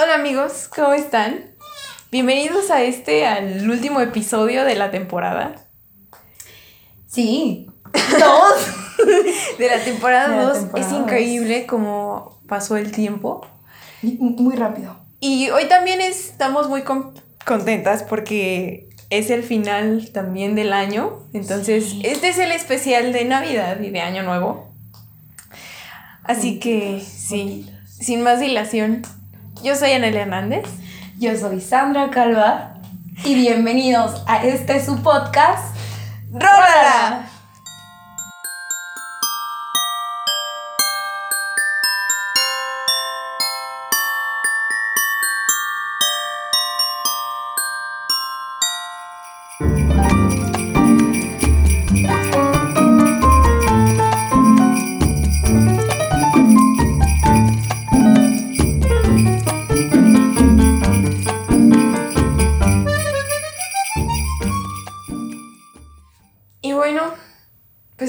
Hola amigos, ¿cómo están? Bienvenidos a este, al último episodio de la temporada. Sí, dos. De la temporada De la 2. Es increíble cómo pasó el tiempo. Muy rápido. Y hoy también estamos muy con- contentas porque es el final también del año. Entonces, Sí. este es el especial de Navidad y de Año Nuevo. Así que, sí, sin más dilación, yo soy Anel Hernández. Yo soy Sandra Calva y bienvenidos a este su podcast. ¡Rólala!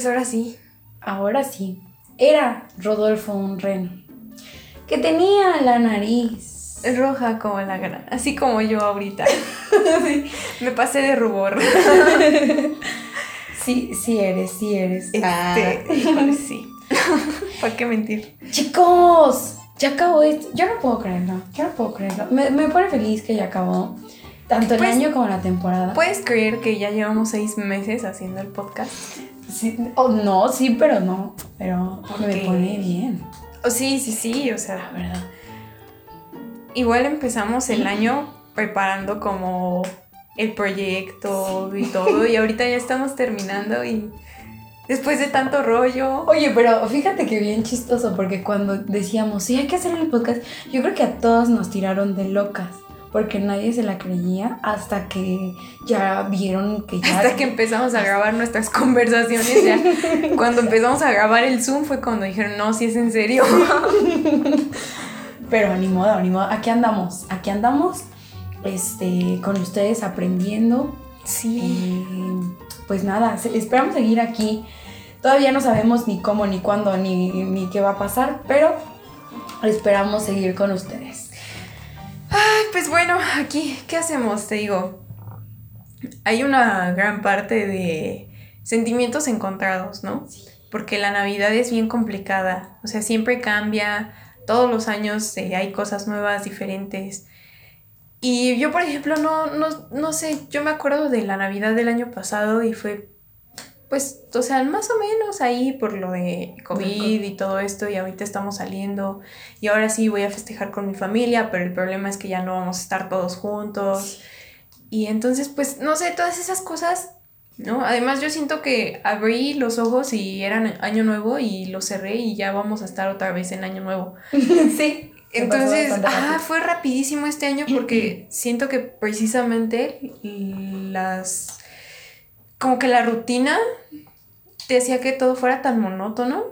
Ahora sí. Ahora sí, era Rodolfo un reno que tenía la nariz. Roja como la gran, así como yo ahorita. Me pasé de rubor. Sí, sí eres, sí eres. Este, híjole, sí. ¿Para qué mentir? Ah. Chicos, ya acabó esto. Yo no puedo creerlo, yo no puedo creerlo. Me, me pone feliz que ya acabó. Tanto el Pues- año como la temporada. ¿Puedes creer que ya llevamos seis meses haciendo el podcast? Sí, oh, no, sí, pero no. Pero me pone bien, Oh, sí, sí, sí, o la sea, verdad. igual empezamos el año preparando como el proyecto y todo, y ahorita ya estamos terminando y después de tanto rollo. Oye, pero fíjate que bien chistoso, porque cuando decíamos, sí, hay que hacer el podcast, yo creo que a todas nos tiraron de locas, porque nadie se la creía hasta que ya vieron que ya... Hasta que empezamos a grabar nuestras conversaciones, ya cuando empezamos a grabar el Zoom fue cuando dijeron, no, si es en serio. Pero ni modo, ni modo, aquí andamos, aquí andamos, este, con ustedes aprendiendo. Sí. Y pues nada, esperamos seguir aquí. Todavía no sabemos ni cómo, ni cuándo, ni, ni qué va a pasar, pero esperamos seguir con ustedes. Ay, pues bueno, aquí, ¿qué hacemos? Te digo, hay una gran parte de sentimientos encontrados, ¿no? Porque la Navidad es bien complicada, o sea, siempre cambia, todos los años eh, hay cosas nuevas, diferentes. Y yo, por ejemplo, no, no, no sé, yo me acuerdo de la Navidad del año pasado y fue, pues, o sea, más o menos ahí por lo de COVID y todo esto, y ahorita estamos saliendo, y ahora sí voy a festejar con mi familia, pero el problema es que ya no vamos a estar todos juntos. Y entonces, pues, no sé, todas esas cosas, ¿no? Además, yo siento que abrí los ojos y eran año nuevo y los cerré y ya vamos a estar otra vez en año nuevo. sí. Entonces, ah, fue rapidísimo este año porque siento que precisamente las. Como que la rutina te hacía que todo fuera tan monótono.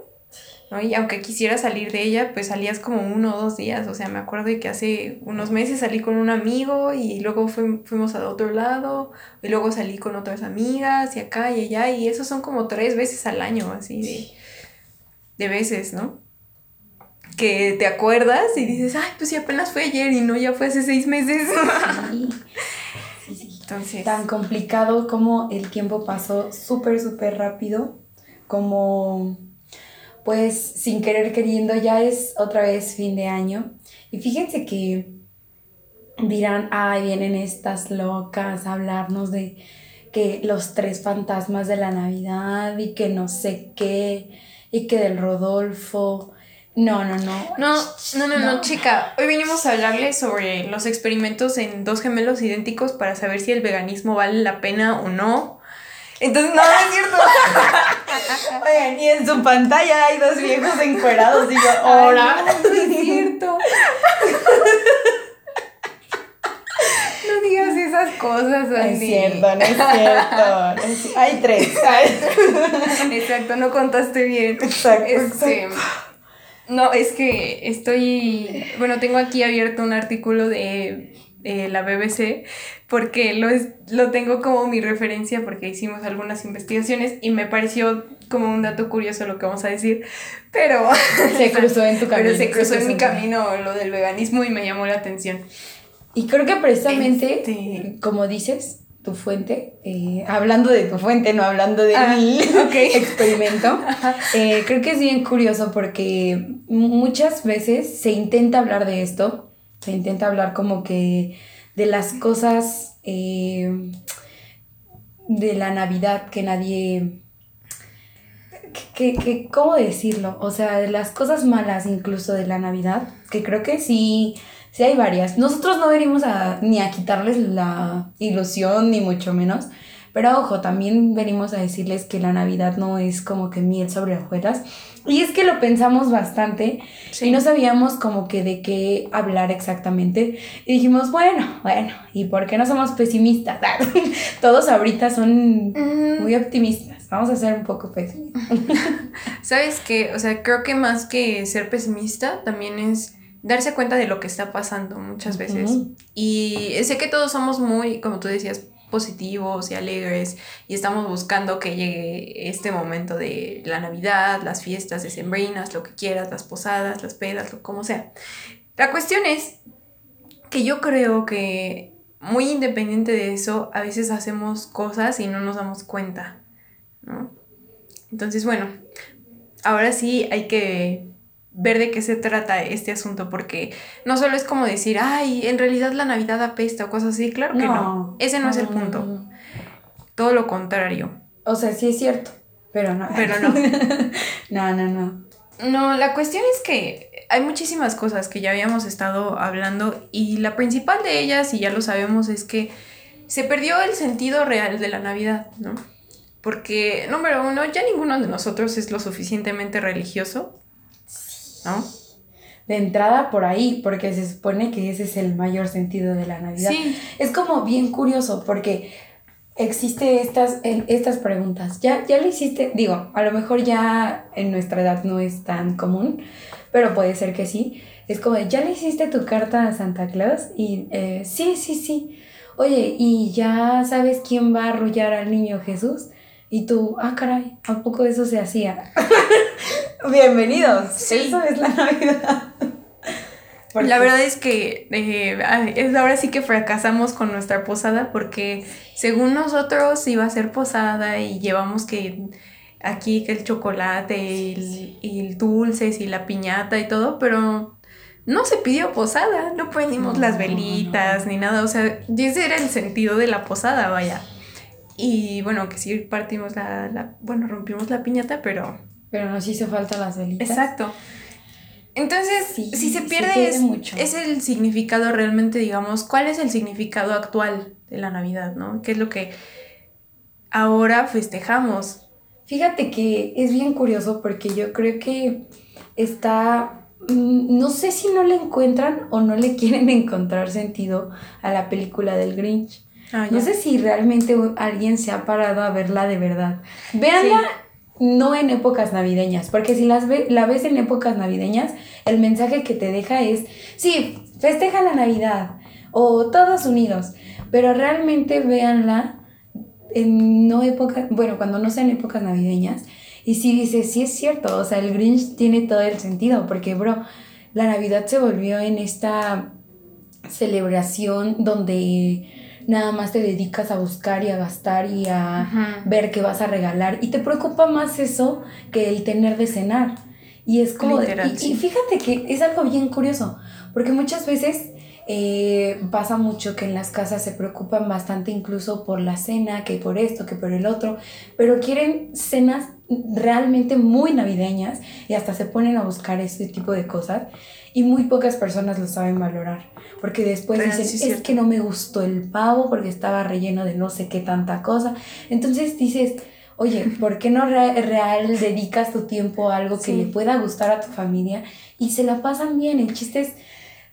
¿no? Y aunque quisiera salir de ella, pues salías como uno o dos días. O sea, me acuerdo de que hace unos meses salí con un amigo y luego fui- fuimos a otro lado y luego salí con otras amigas y acá y allá. Y eso son como tres veces al año, así de, de veces, ¿no? que te acuerdas y dices, ay, pues sí, apenas fue ayer y no, ya fue hace seis meses. Sí. Tan complicado como el tiempo pasó súper, súper rápido, como pues sin querer queriendo ya es otra vez fin de año. Y fíjense que dirán, ay, vienen estas locas a hablarnos de que los tres fantasmas de la Navidad y que no sé qué, y que del Rodolfo. No, no, no. no, no, no, no, No. chica, hoy venimos a hablarles sobre los experimentos en dos gemelos idénticos para saber si el veganismo vale la pena o no. Entonces, no, no es cierto. Oigan, y en su pantalla hay dos viejos encuerados y yo, Ay, ahora. no, no es cierto. No digas esas cosas, No es Andy. cierto, no es cierto. Es- Hay tres. Exacto, no contaste bien. Exacto, Este, No, es que estoy. Bueno, tengo aquí abierto un artículo de la BBC, porque lo, es, lo tengo como mi referencia porque hicimos algunas investigaciones y me pareció como un dato curioso lo que vamos a decir, pero... Se cruzó en tu camino. Pero se cruzó en mi camino lo del veganismo y me llamó la atención. Y creo que precisamente, este... como dices, tu fuente, eh, hablando de tu fuente, no hablando de ah, mi experimento, eh, creo que es bien curioso porque muchas veces se intenta hablar de esto, se intenta hablar como que de las cosas eh, de la Navidad que nadie... Que, que, ¿Cómo decirlo? O sea, de las cosas malas incluso de la Navidad, que creo que sí Sí, hay varias. Nosotros no venimos a, ni a quitarles la ilusión, ni mucho menos. Pero ojo, también venimos a decirles que la Navidad no es como que miel sobre hojuelas. Y es que lo pensamos bastante y no sabíamos como que de qué hablar exactamente. Y dijimos, bueno, bueno, ¿y por qué no somos pesimistas? Todos ahorita son mm. muy optimistas. Vamos a ser un poco pesimistas. ¿Sabes qué? O sea, creo que más que ser pesimista también es darse cuenta de lo que está pasando muchas veces. Y sé que todos somos muy, como tú decías, positivos y alegres y estamos buscando que llegue este momento de la Navidad, las fiestas decembrinas, lo que quieras, las posadas, las pedas, lo como sea. La cuestión es que yo creo que muy independiente de eso, a veces hacemos cosas y no nos damos cuenta, ¿no? Entonces, bueno, ahora sí hay que ver de qué se trata este asunto, porque no solo es como decir, ay, en realidad la Navidad apesta o cosas así, claro que no, ese no, es el punto. Todo lo contrario. O sea, sí es cierto, pero no. Pero no. no, no, no. No, la cuestión es que hay muchísimas cosas que ya habíamos estado hablando y la principal de ellas, y ya lo sabemos, es que se perdió el sentido real de la Navidad, ¿no? Porque, número uno, ya ninguno de nosotros es lo suficientemente religioso ¿no? De entrada por ahí, porque se supone que ese es el mayor sentido de la Navidad. Es como bien curioso, porque existe estas, estas preguntas. ¿Ya, ya lo hiciste? Digo, a lo mejor ya en nuestra edad no es tan común, pero puede ser que sí. Es como, ¿ya le hiciste tu carta a Santa Claus? Y eh, sí, sí, sí. Oye, ¿y ya sabes quién va a arrullar al niño Jesús? Y tú, ah, caray, ¿a poco eso se hacía? Bienvenidos. Eso es la Navidad. La verdad es que eh, ahora sí que fracasamos con nuestra posada porque según nosotros iba a ser posada y llevamos que aquí que el chocolate y el, dulces y la piñata y todo, pero no se pidió posada, no prendimos las velitas ni nada, o sea, ese era el sentido de la posada, vaya. Y bueno, que sí partimos la, bueno, rompimos la piñata, pero... Pero nos hizo falta las velitas. Exacto. Entonces, si se pierde, es, mucho. es el significado realmente, digamos, ¿cuál es el significado actual de la Navidad, no? ¿Qué es lo que ahora festejamos? Fíjate que es bien curioso porque yo creo que está, mm, no sé si no le encuentran o no le quieren encontrar sentido a la película del Grinch. Ah, no sé si realmente alguien se ha parado a verla de verdad. Véanla no en épocas navideñas, porque si las la ves en épocas navideñas, el mensaje que te deja es, sí, festeja la Navidad o todos unidos, pero realmente véanla en no épocas, bueno, cuando no sean épocas navideñas, y si dices, sí es cierto, o sea, el Grinch tiene todo el sentido, porque, bro, la Navidad se volvió en esta celebración donde nada más te dedicas a buscar y a gastar y a ver qué vas a regalar. Y te preocupa más eso que el tener de cenar. Y es como... y, fíjate que es algo bien curioso, porque muchas veces eh, pasa mucho que en las casas se preocupan bastante incluso por la cena, que por esto, que por el otro, pero quieren cenas realmente muy navideñas y hasta se ponen a buscar ese tipo de cosas y muy pocas personas lo saben valorar. Porque después dicen, es que no me gustó el pavo porque estaba relleno de no sé qué tanta cosa. Entonces dices, oye, ¿por qué no real, dedicas tu tiempo a algo que le pueda gustar a tu familia y se la pasan bien? El chiste es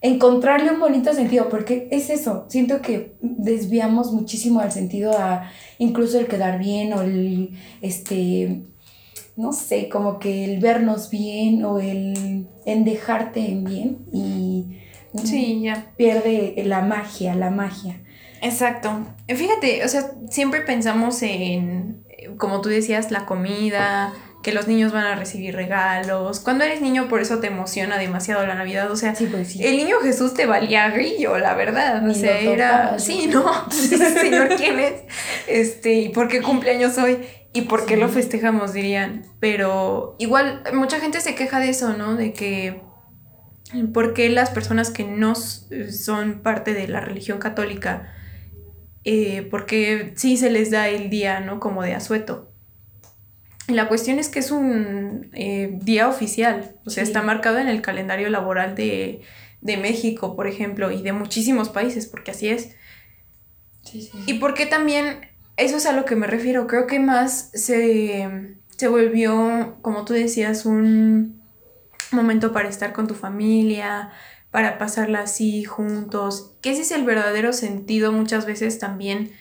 encontrarle un bonito sentido, porque es eso, siento que desviamos muchísimo al sentido a incluso el quedar bien o el, este, no sé, como que el vernos bien o el en dejarte en bien y Sí, ya. Pierde la magia, la magia. Exacto. Fíjate, o sea, siempre pensamos en, como tú decías, la comida, que los niños van a recibir regalos. Cuando eres niño, por eso te emociona demasiado la Navidad. O sea, pues el niño Jesús te valía grillo, la verdad. o sea, era. Sí, no. Señor, ¿quién es? Este, ¿y por qué cumpleaños hoy? ¿Y por qué lo festejamos? Dirían. Pero igual, mucha gente se queja de eso, ¿no? De que. ¿Por qué las personas que no son parte de la religión católica eh, porque sí se les da el día, ¿no? Como de asueto. La cuestión es que es un eh, día oficial, o sea, está marcado en el calendario laboral de, México, por ejemplo, y de muchísimos países, porque así es. Sí, y porque también, eso es a lo que me refiero, creo que más se, se volvió, como tú decías, un momento para estar con tu familia, para pasarla así juntos, que ese es el verdadero sentido muchas veces también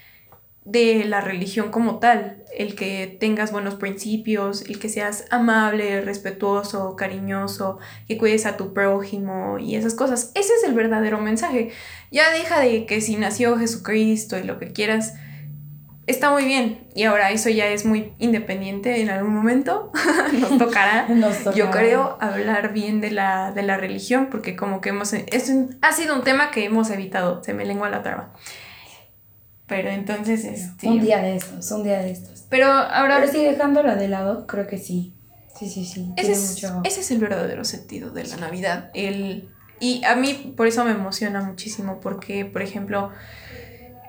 de la religión como tal, el que tengas buenos principios, el que seas amable, respetuoso, cariñoso, que cuides a tu prójimo y esas cosas. Ese es el verdadero mensaje. Ya deja de que si nació Jesucristo y lo que quieras, está muy bien. Y ahora eso ya es muy independiente en algún momento. Nos tocará, yo creo, hablar bien de la, de la religión, porque como que hemos... Es ha sido un tema que hemos evitado, se me lengua la traba. Pero entonces, este... Un día de estos, un día de estos. Pero ahora... Pero sí, dejándola de lado, creo que sí. Sí, sí, sí. Ese es, ese es el verdadero sentido de la Navidad. El... Y a mí por eso me emociona muchísimo, porque, por ejemplo,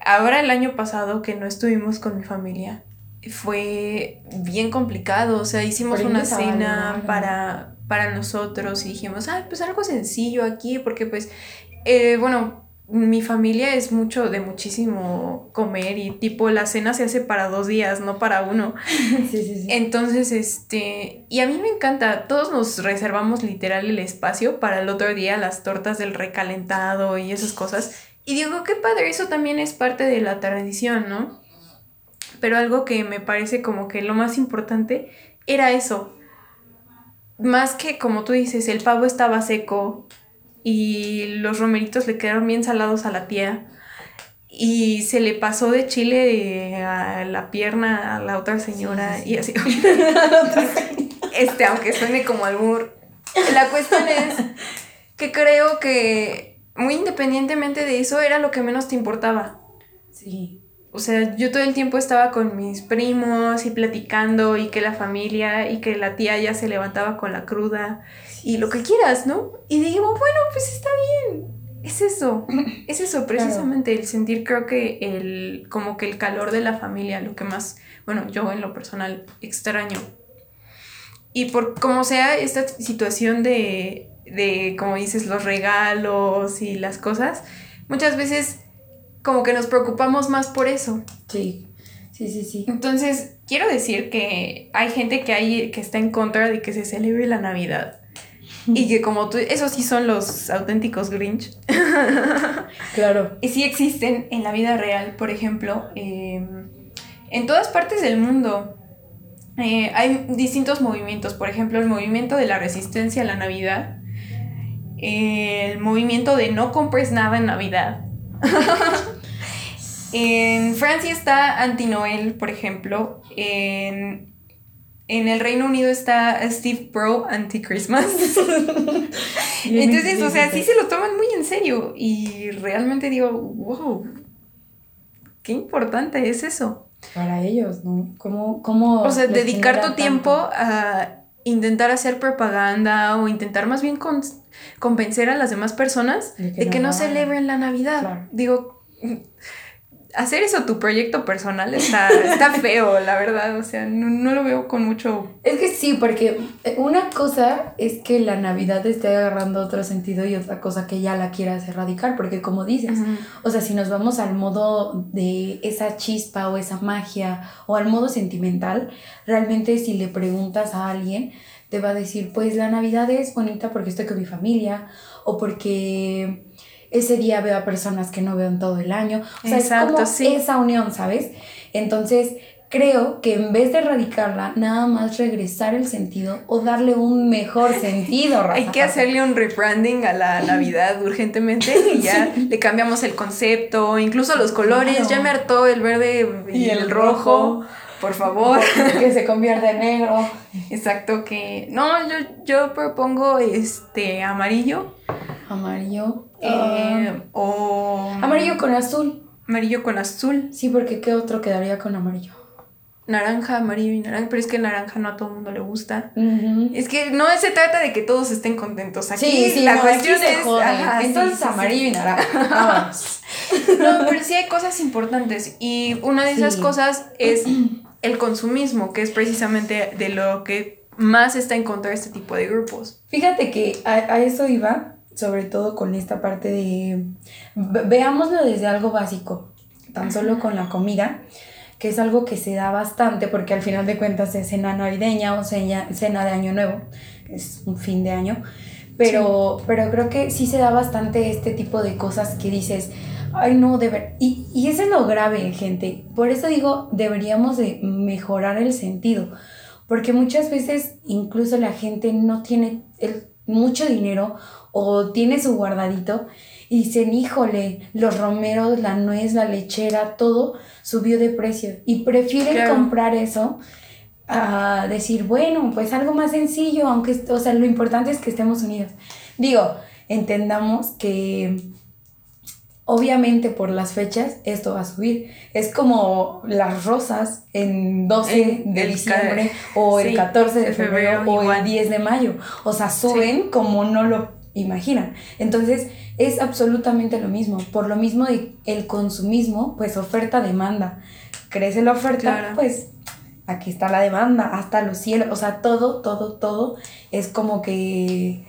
ahora el año pasado que no estuvimos con mi familia, fue bien complicado. O sea, hicimos una cena para, para nosotros y dijimos, ah, pues algo sencillo aquí, porque pues, eh, bueno, mi familia es mucho de muchísimo comer y tipo la cena se hace para dos días, no para uno. Sí, sí, sí. Entonces, este, y a mí me encanta, todos nos reservamos literal el espacio para el otro día, las tortas del recalentado y esas cosas. Y digo, qué padre, eso también es parte de la tradición, ¿no? Pero algo que me parece como que lo más importante era eso. Más que, como tú dices, el pavo estaba seco y los romeritos le quedaron bien salados a la tía y se le pasó de chile a la pierna a la otra señora y así. este, aunque suene como albur. La cuestión es que creo que muy independientemente de eso, era lo que menos te importaba. Sí. O sea, yo todo el tiempo estaba con mis primos y platicando y que la familia y que la tía ya se levantaba con la cruda y lo que quieras, ¿no? Y digo, bueno, pues está bien. Es eso, es eso precisamente, el sentir creo que el, como que el calor de la familia, lo que más, bueno, yo en lo personal extraño. Y por como sea esta situación de de, como dices, los regalos y las cosas, muchas veces como que nos preocupamos más por eso. Sí, sí, sí, sí. Entonces, quiero decir que hay gente que, hay, que está en contra de que se celebre la Navidad. Y que como tú, esos sí son los auténticos Grinch. Claro. y sí existen en la vida real, por ejemplo, em, en todas partes del mundo. Eh, hay distintos movimientos, por ejemplo, el movimiento de la resistencia a la Navidad, el movimiento de no compres nada en Navidad. en Francia está Anti-Noel, por ejemplo. En, el Reino Unido está Steve Pro Anti-Christmas. Entonces, o sea, sí se lo toman muy en serio. Y realmente digo, wow, qué importante es eso. Para ellos, ¿no? ¿Cómo, cómo o sea, dedicar tu tiempo a intentar hacer propaganda o intentar más bien convencer a las demás personas de que, no, celebren la Navidad. Digo, hacer eso tu proyecto personal está, está feo, la verdad. O sea, no, lo veo con mucho. Es que sí, porque una cosa es que la Navidad esté agarrando otro sentido y otra cosa que ya la quieras erradicar, porque como dices, o sea, si nos vamos al modo de esa chispa o esa magia o al modo sentimental, realmente si le preguntas a alguien, te va a decir, pues la Navidad es bonita porque estoy con mi familia o porque ese día veo a personas que no veo en todo el año. O sea, es como esa unión, ¿sabes? Entonces, creo que en vez de erradicarla, nada más regresar el sentido o darle un mejor sentido. Hay que hacerle un rebranding a la Navidad urgentemente y ya le cambiamos el concepto, incluso los colores. Ya me hartó el verde y, el, rojo. Por favor. Que se convierta en negro. Exacto, que. No, yo, yo propongo este amarillo. Amarillo. Eh, ah. o. Amarillo con azul. Amarillo con azul. Sí, porque ¿qué otro quedaría con amarillo? naranja, amarillo y naranja, pero es que el naranja no a todo el mundo le gusta. Es que no se trata de que todos estén contentos. Aquí sí, la cuestión es. Entonces amarillo y naranja. no, pero sí hay cosas importantes. Y una de esas cosas es el consumismo, que es precisamente de lo que más está en contra de este tipo de grupos. Fíjate que a, a eso iba, sobre todo con esta parte de. Veámoslo desde algo básico, tan solo con la comida que es algo que se da bastante porque al final de cuentas es cena navideña o cena, cena de año nuevo, es un fin de año, pero, pero creo que sí se da bastante este tipo de cosas que dices, ay no, de ver, y, y eso es lo grave, gente, por eso digo, deberíamos de mejorar el sentido, porque muchas veces incluso la gente no tiene el, mucho dinero o tiene su guardadito y dicen, híjole, los romeros, la nuez, la lechera, todo subió de precio. Y prefieren comprar eso a decir, bueno, pues algo más sencillo, aunque, o sea, lo importante es que estemos unidos. Digo, entendamos que obviamente por las fechas esto va a subir. Es como las rosas en 12 de diciembre o el 14 de febrero, o el 10 de mayo. O sea, suben como no lo imaginan. Entonces, es absolutamente lo mismo. Por lo mismo de el consumismo, pues oferta-demanda. Crece la oferta, pues aquí está la demanda, hasta los cielos. O sea, todo, todo, todo es como que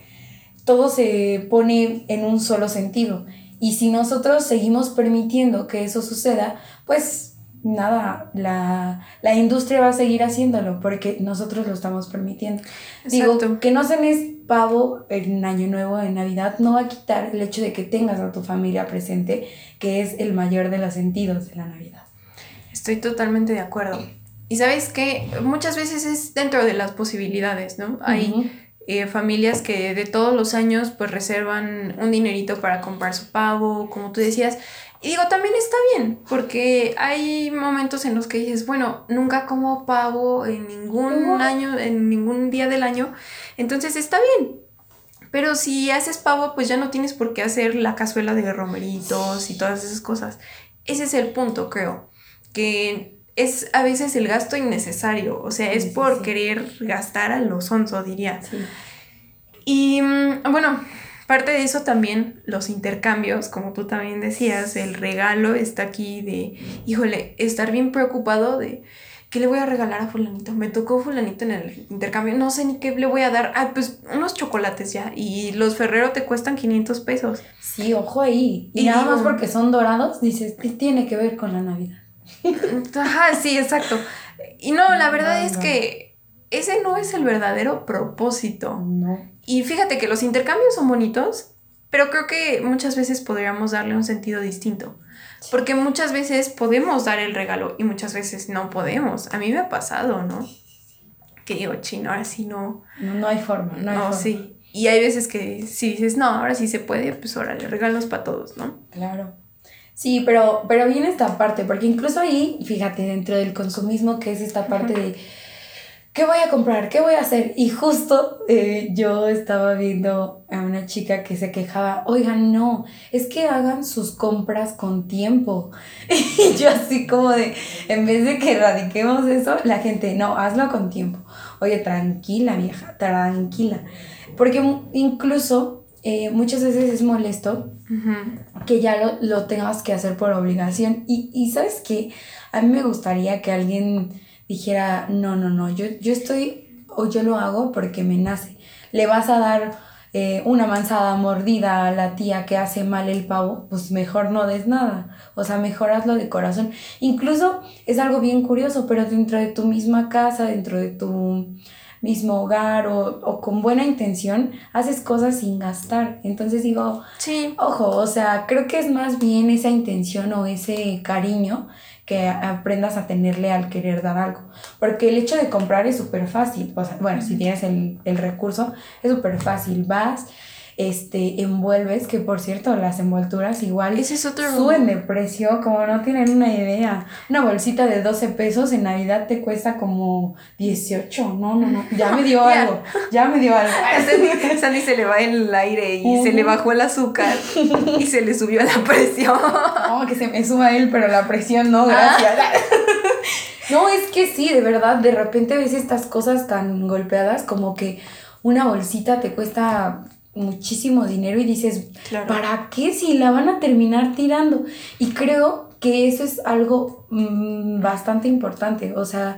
todo se pone en un solo sentido. Y si nosotros seguimos permitiendo que eso suceda, pues nada, la, industria va a seguir haciéndolo porque nosotros lo estamos permitiendo. Digo, que no cenes pavo en Año Nuevo, en Navidad, no va a quitar el hecho de que tengas a tu familia presente, que es el mayor de los sentidos de la Navidad. Estoy totalmente de acuerdo. Y sabes que muchas veces es dentro de las posibilidades, ¿no? Hay eh, familias que de todos los años pues reservan un dinerito para comprar su pavo, como tú decías, y digo, también está bien, porque hay momentos en los que dices, bueno, nunca como pavo en ningún año, en ningún día del año, entonces está bien. Pero si haces pavo, pues ya no tienes por qué hacer la cazuela de romeritos y todas esas cosas. Ese es el punto, creo, que es a veces el gasto innecesario, o sea, es por querer gastar a lo sonso, diría. Y mm, bueno, Parte de eso también los intercambios, como tú también decías, el regalo está aquí de, híjole, estar bien preocupado de qué le voy a regalar a fulanito. Me tocó fulanito en el intercambio, no sé ni qué le voy a dar. Ah, pues unos chocolates ya. Y los Ferrero te cuestan 500 pesos. Sí, ojo ahí. Y, nada más porque son dorados, dices, ¿qué tiene que ver con la Navidad? Ajá, sí, exacto. Y no, la verdad es que ese no es el verdadero propósito. No. Y fíjate que los intercambios son bonitos, pero creo que muchas veces podríamos darle un sentido distinto. Porque muchas veces podemos dar el regalo y muchas veces no podemos. A mí me ha pasado, ¿no? Que digo, chino, ahora sí no. No, hay forma, no hay no, sí. Y hay veces que si dices, no, ahora sí se puede, pues órale, regalos para todos, ¿no? Claro. Sí, pero, pero viene esta parte, porque incluso ahí, fíjate, dentro del consumismo, que es esta parte de ¿qué voy a comprar? ¿Qué voy a hacer? Y justo eh, yo estaba viendo a una chica que se quejaba, oigan, no, es que hagan sus compras con tiempo. Y yo así como de, en vez de que erradiquemos eso, la gente, no, hazlo con tiempo. Oye, tranquila, vieja, tranquila. Porque incluso eh, muchas veces es molesto que ya lo, lo, tengas que hacer por obligación. Y, y sabes que a mí me gustaría que alguien dijera, no, no, no, yo, yo estoy o yo lo hago porque me nace. Le vas a dar eh, una manzada mordida a la tía que hace mal el pavo, pues mejor no des nada. O sea, mejor hazlo de corazón. Incluso es algo bien curioso, pero dentro de tu misma casa, dentro de tu mismo hogar o, o con buena intención, haces cosas sin gastar. Entonces digo, Sí. Ojo, o sea, creo que es más bien esa intención o ese cariño que aprendas a tenerle al querer dar algo. Porque el hecho de comprar es súper fácil. O sea, bueno, si tienes el, el recurso, es súper fácil. Vas, este, envuelves, que por cierto, las envolturas igual Ese es otro- suben de precio, como no tienen una idea. Una bolsita de 12 pesos en Navidad te cuesta como 18. No, no, no. Ya me dio algo. Ya me dio algo. Sandy, Sandy se le va el aire y se le bajó el azúcar y se le subió la presión. No, que se me suba él, pero la presión no, gracias. No, es que sí, de verdad, de repente ves estas cosas tan golpeadas como que una bolsita te cuesta muchísimo dinero y dices, Claro. ¿para qué si la van a terminar tirando? Y creo que eso es algo mm, bastante importante, o sea,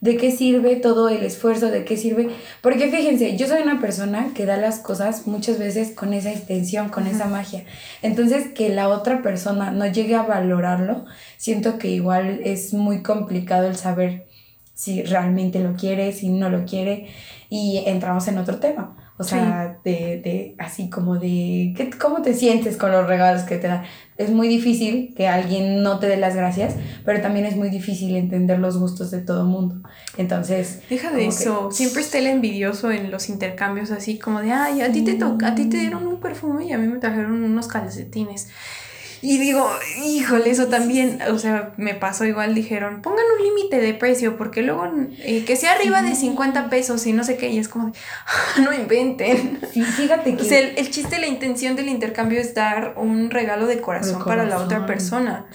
¿de qué sirve todo el esfuerzo? ¿De qué sirve? Porque fíjense, yo soy una persona que da las cosas muchas veces con esa intención, con esa magia. Entonces, que la otra persona no llegue a valorarlo, siento que igual es muy complicado el saber si realmente lo quiere, si no lo quiere, y entramos en otro tema. O sea, de, de, así como de, ¿qué, ¿cómo te sientes con los regalos que te dan? Es muy difícil que alguien no te dé las gracias, pero también es muy difícil entender los gustos de todo mundo. Entonces, Deja de que- eso. Siempre está el envidioso en los intercambios así como de, ay, a ti te a ti te dieron un perfume y a mí me trajeron unos calcetines. Y digo, híjole, eso también, o sea, me pasó igual, dijeron, pongan un límite de precio, porque luego eh, que sea arriba de 50 pesos y no sé qué, y es como de, "Ah, no inventen. sí, fíjate que... O sea, el, el chiste, la intención del intercambio es dar un regalo de corazón, para la otra persona.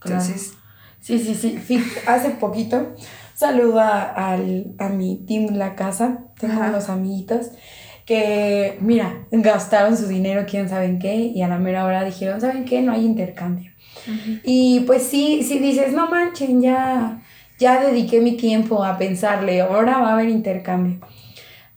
Claro. Entonces, Sí, sí, sí. Hace poquito saludo a, al- a mi team La Casa. Tengo Ajá. unos amiguitos que, mira, gastaron su dinero, quién sabe en qué, y a la mera hora dijeron, ¿saben qué? No hay intercambio. Y pues sí, sí dices, no manchen, ya, ya dediqué mi tiempo a pensarle, ahora va a haber intercambio.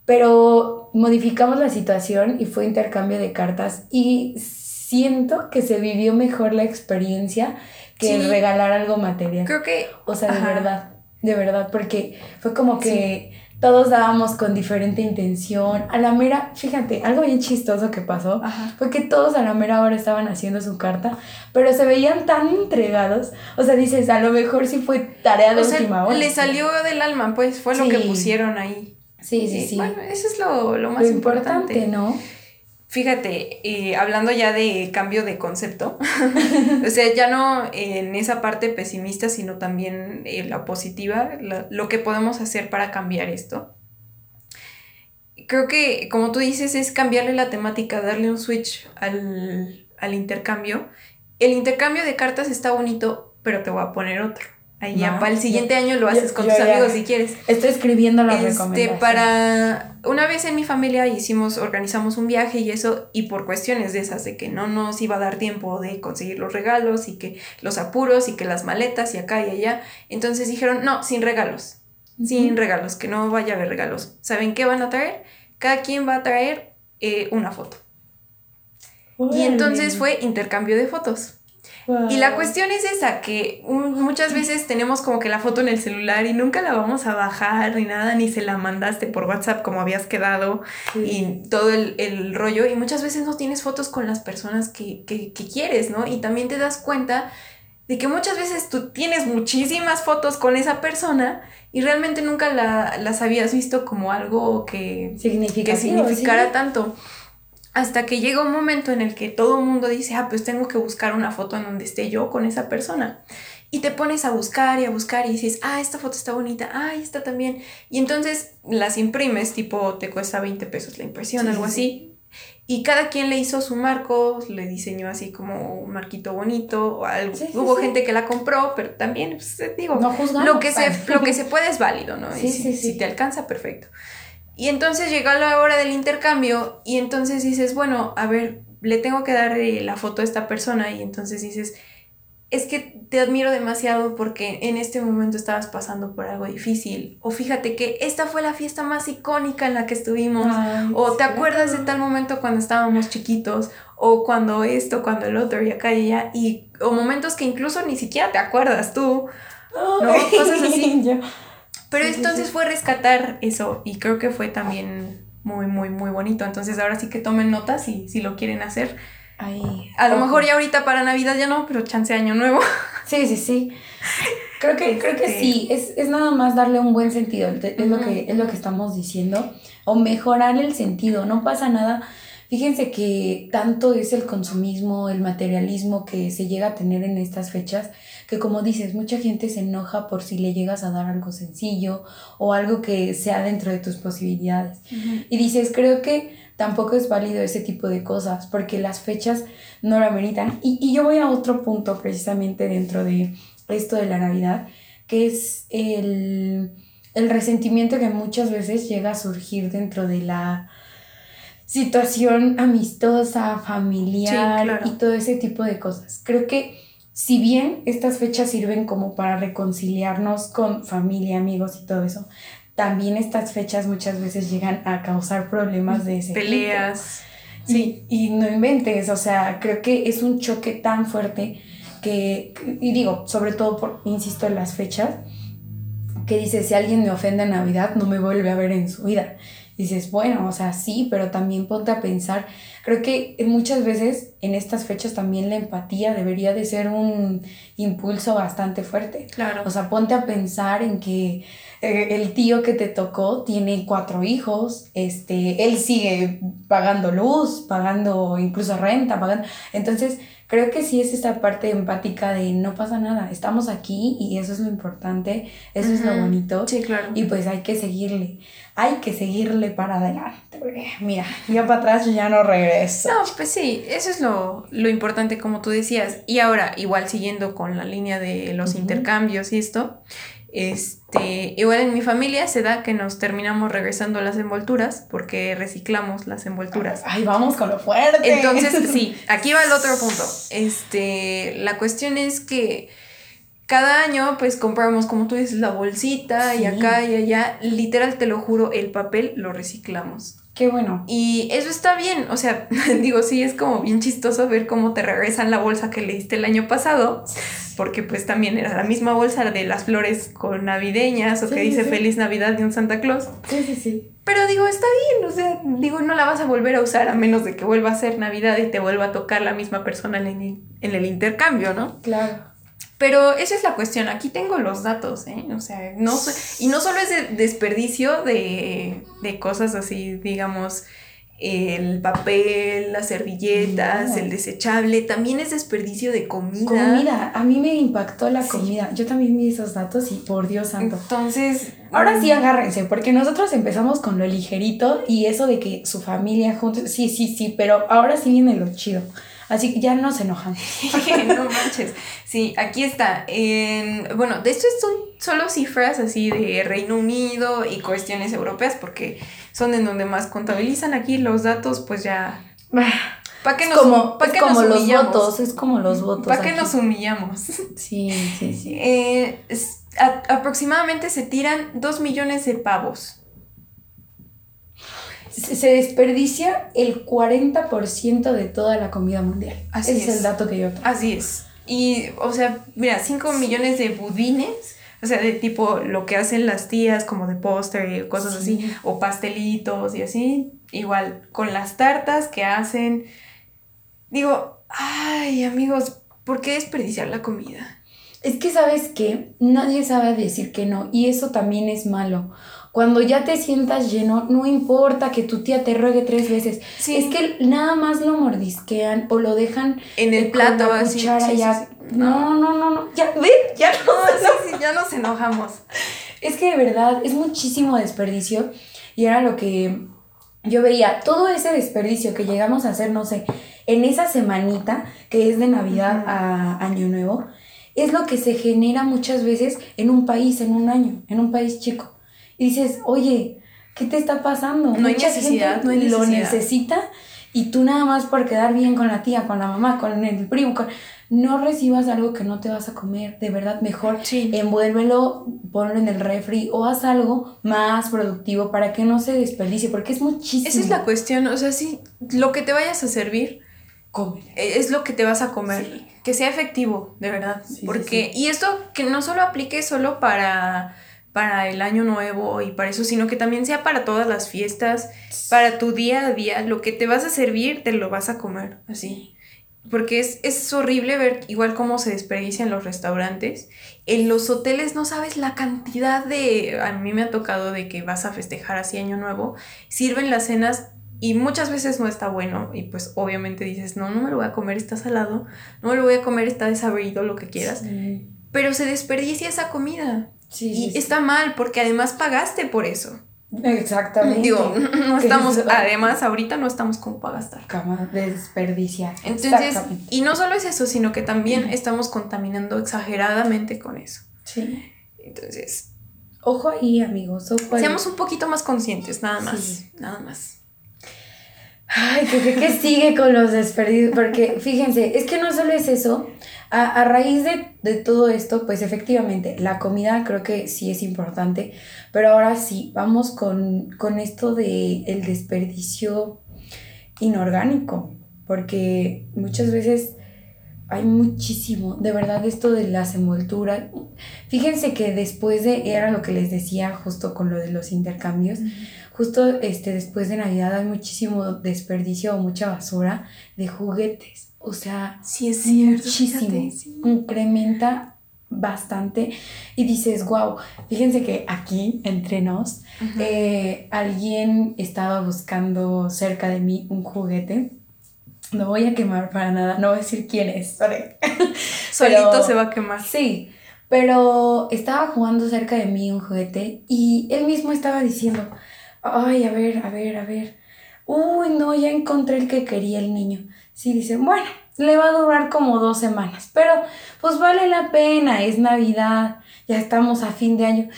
Pero modificamos la situación y fue intercambio de cartas y siento que se vivió mejor la experiencia que Sí. regalar algo material. creo que O sea, de Ajá. verdad, de verdad, porque fue como que todos dábamos con diferente intención. A la mera, fíjate, algo bien chistoso que pasó Ajá. fue que todos a la mera hora estaban haciendo su carta, pero se veían tan entregados. O sea, dices, a lo mejor sí fue tarea de O sea, última hora. le salió del alma, pues fue lo que pusieron ahí. Sí, sí, sí. Bueno, eso es lo, lo más lo importante. importante, ¿no? Fíjate, eh, hablando ya de cambio de concepto, o sea, ya no en esa parte pesimista, sino también eh, la positiva, la- lo que podemos hacer para cambiar esto. Creo que, como tú dices, es cambiarle la temática, darle un switch al, al intercambio. El intercambio de cartas está bonito, pero te voy a poner otro. Ahí ya para el siguiente año lo yo- haces con yo tus amigos si quieres. Estoy escribiendo las Este, recomendaciones. para una vez en mi familia hicimos, organizamos un viaje y eso, y por cuestiones de esas, de que no nos iba a dar tiempo de conseguir los regalos y que los apuros y que las maletas y acá y allá, entonces dijeron, no, sin regalos, sin regalos, que no vaya a haber regalos. ¿Saben qué van a traer? Cada quien va a traer eh, una foto. Y entonces fue intercambio de fotos. Y la cuestión es esa, que muchas veces tenemos como que la foto en el celular y nunca la vamos a bajar ni nada, ni se la mandaste por WhatsApp como habías quedado Sí. y todo el, el rollo. Y muchas veces no tienes fotos con las personas que, que, que quieres, ¿no? Y también te das cuenta de que muchas veces tú tienes muchísimas fotos con esa persona y realmente nunca la, las habías visto como algo que, significara sí. tanto. Hasta que llega un momento en el que todo el mundo dice, ah, pues tengo que buscar una foto en donde esté yo con esa persona. Y te pones a buscar y a buscar y dices, ah, esta foto está bonita, ah, esta también. Y entonces las imprimes, tipo, te cuesta 20 pesos la impresión, Sí, algo sí, así. Y cada quien le hizo su marco, le diseñó así como un marquito bonito. O algo. Sí, Hubo gente que la compró, pero también, pues, digo, No juzgamos. lo que, se, lo que se puede es válido, ¿no? Y si, si te alcanza, perfecto. Y entonces llegó la hora del intercambio y entonces dices, bueno, a ver, le tengo que dar eh, la foto a esta persona y entonces dices, es que te admiro demasiado porque en este momento estabas pasando por algo difícil. O fíjate que esta fue la fiesta más icónica en la que estuvimos. Ay, O te sí. acuerdas de tal momento cuando estábamos chiquitos, o cuando esto, cuando el otro, y acá y allá, y, o momentos que incluso ni siquiera te acuerdas tú. Ay, cosas así. Pero entonces fue rescatar eso y creo que fue también muy, muy, muy bonito. Entonces ahora sí que tomen notas y si lo quieren hacer. Ahí. A lo mejor ya ahorita para Navidad ya no, pero chance año nuevo. Sí, sí, sí. Creo que, creo que Este. sí, es, es nada más darle un buen sentido, es, lo que, es lo que estamos diciendo, o mejorar el sentido, no pasa nada. Fíjense que tanto es el consumismo, el materialismo que se llega a tener en estas fechas, que como dices, mucha gente se enoja por si le llegas a dar algo sencillo o algo que sea dentro de tus posibilidades. Y dices, creo que tampoco es válido ese tipo de cosas porque las fechas no lo ameritan. Y, y yo voy a otro punto precisamente dentro de esto de la Navidad, que es el, el resentimiento que muchas veces llega a surgir dentro de la situación amistosa, familiar Sí, claro. y todo ese tipo de cosas. Creo que si bien estas fechas sirven como para reconciliarnos con familia, amigos y todo eso, también estas fechas muchas veces llegan a causar problemas de ese tipo. Peleas. Sí, y no inventes, o sea, creo que es un choque tan fuerte que, y digo, sobre todo por, insisto, en las fechas, que dices, si alguien me ofende en Navidad, no me vuelve a ver en su vida. Dices, bueno, o sea, sí, pero también ponte a pensar, creo que muchas veces en estas fechas también la empatía debería de ser un impulso bastante fuerte. Claro. O sea, ponte a pensar en que eh, el tío que te tocó tiene cuatro hijos, este, él sigue pagando luz, pagando incluso renta, pagando. Entonces, creo que sí es esta parte empática de no pasa nada, estamos aquí y eso es lo importante, eso es lo bonito. Sí, claro. Y pues hay que seguirle, hay que seguirle para adelante. porque, Mira, ya para atrás ya no regreso. No, pues sí, eso es lo, lo importante como tú decías. Y ahora, igual siguiendo con la línea de los intercambios y esto, este, igual en mi familia se da que nos terminamos regresando las envolturas porque reciclamos las envolturas. Ay, vamos con lo fuerte. Entonces, sí, aquí va el otro punto. Este, la cuestión es que cada año, pues compramos, como tú dices, la bolsita y acá y allá. Literal, te lo juro, el papel lo reciclamos. Qué bueno. Y eso está bien, o sea, digo, sí, es como bien chistoso ver cómo te regresan la bolsa que le diste el año pasado, porque pues también era la misma bolsa de las flores con navideñas o Sí, que dice sí. Feliz Navidad de un Santa Claus. Sí, sí, sí. Pero digo, está bien, o sea, digo, no la vas a volver a usar a menos de que vuelva a ser Navidad y te vuelva a tocar la misma persona en el, en el intercambio, ¿no? Claro. Pero esa es la cuestión, aquí tengo los datos, ¿eh? O sea, no so- y no solo es de desperdicio de, de cosas así, digamos, el papel, las servilletas, el desechable, también es desperdicio de comida. Comida. A mí me impactó la Sí. comida. Yo también vi esos datos y por Dios santo. Entonces, Ahora sí mm, agárrense, porque nosotros empezamos con lo ligerito y eso de que su familia juntos, sí, sí, sí, pero ahora sí viene lo chido. Así que ya no se enojan. no manches. Sí, aquí está. En, bueno, de esto son solo cifras así de Reino Unido y cuestiones europeas, porque son en donde más contabilizan aquí los datos, pues ya. ¿Para qué nos, como, pa' es qué como nos los humillamos? votos, es como los votos. ¿Para qué nos humillamos? Sí, sí, sí. Eh, es- a- aproximadamente se tiran 2 millones de pavos. Se desperdicia el 40% de toda la comida mundial. Así Ese es. es. el dato que yo tengo. Así es. Y, o sea, mira, 5 millones de budines, o sea, de tipo lo que hacen las tías, como de postre, cosas Sí. así, o pastelitos y así. Igual, con las tartas que hacen. Digo, ay, amigos, ¿por qué desperdiciar la comida? Es que sabes que nadie sabe decir que no y eso también es malo. Cuando ya te sientas lleno, no importa que tu tía te ruegue tres veces. Sí. Es que nada más lo mordisquean o lo dejan En el eh, plato, así. sí, ya. No, no, no, no. Ya, ven, ya no. Ya nos enojamos. Es que de verdad es muchísimo desperdicio y era lo que yo veía, todo ese desperdicio que llegamos a hacer, no sé, en esa semanita que es de Navidad a Año Nuevo, es lo que se genera muchas veces en un país, en un año, en un país chico. Y dices, oye, ¿qué te está pasando? No hay Mucha necesidad, gente no hay lo necesidad. necesita y tú nada más por quedar bien con la tía, con la mamá, con el primo, con- no recibas algo que no te vas a comer, de verdad, mejor Sí. envuélvelo, ponlo en el refri o haz algo más productivo para que no se desperdicie, porque es muchísimo. Esa es la cuestión, o sea, sí, lo que te vayas a servir Come. eh, es lo que te vas a comer. Sí. Que sea efectivo, de verdad. Sí, sí, Porque, y esto que no solo aplique solo para, para el año nuevo y para eso, sino que también sea para todas las fiestas, para tu día a día, lo que te vas a servir, te lo vas a comer, así. Porque es, es horrible ver igual cómo se desperdicia en los restaurantes. En los hoteles no sabes la cantidad de... A mí me ha tocado de que vas a festejar así año nuevo, sirven las cenas y muchas veces no está bueno y pues obviamente dices, no, no me lo voy a comer, está salado, no me lo voy a comer, está desabrido, lo que quieras. Pero se desperdicia esa comida. Sí, y está mal porque además pagaste por eso. Exactamente. Digo, no estamos, además ahorita no estamos como para gastar. Cama de desperdiciar. Entonces, y no solo es eso, sino que también estamos contaminando exageradamente con eso. Sí. Entonces. Ojo ahí, amigos, ojo ahí. Seamos un poquito más conscientes, nada más. Nada más. Ay, ¿qué, qué, sigue con los desperdicios? Porque fíjense, es que no solo es eso. A, raíz de, de, todo esto, pues efectivamente, la comida creo que sí es importante, pero ahora sí, vamos con, con esto de el desperdicio inorgánico, porque muchas veces hay muchísimo, de verdad, esto de las envolturas. Fíjense que después de, era lo que les decía justo con lo de los intercambios, justo este, después de Navidad hay muchísimo desperdicio o mucha basura de juguetes. O sea, sí es cierto, muchísimo. Incrementa bastante y dices, wow, fíjense que aquí entre nos eh, alguien estaba buscando cerca de mí un juguete no voy a quemar para nada, no voy a decir quién es. Solito se va a quemar. Sí, pero estaba jugando cerca de mí un juguete y él mismo estaba diciendo, ay, a ver, a ver, a ver. Uy, no, ya encontré el que quería el niño. Sí, dice, bueno, le va a durar como dos semanas, pero pues vale la pena, es Navidad, ya estamos a fin de año.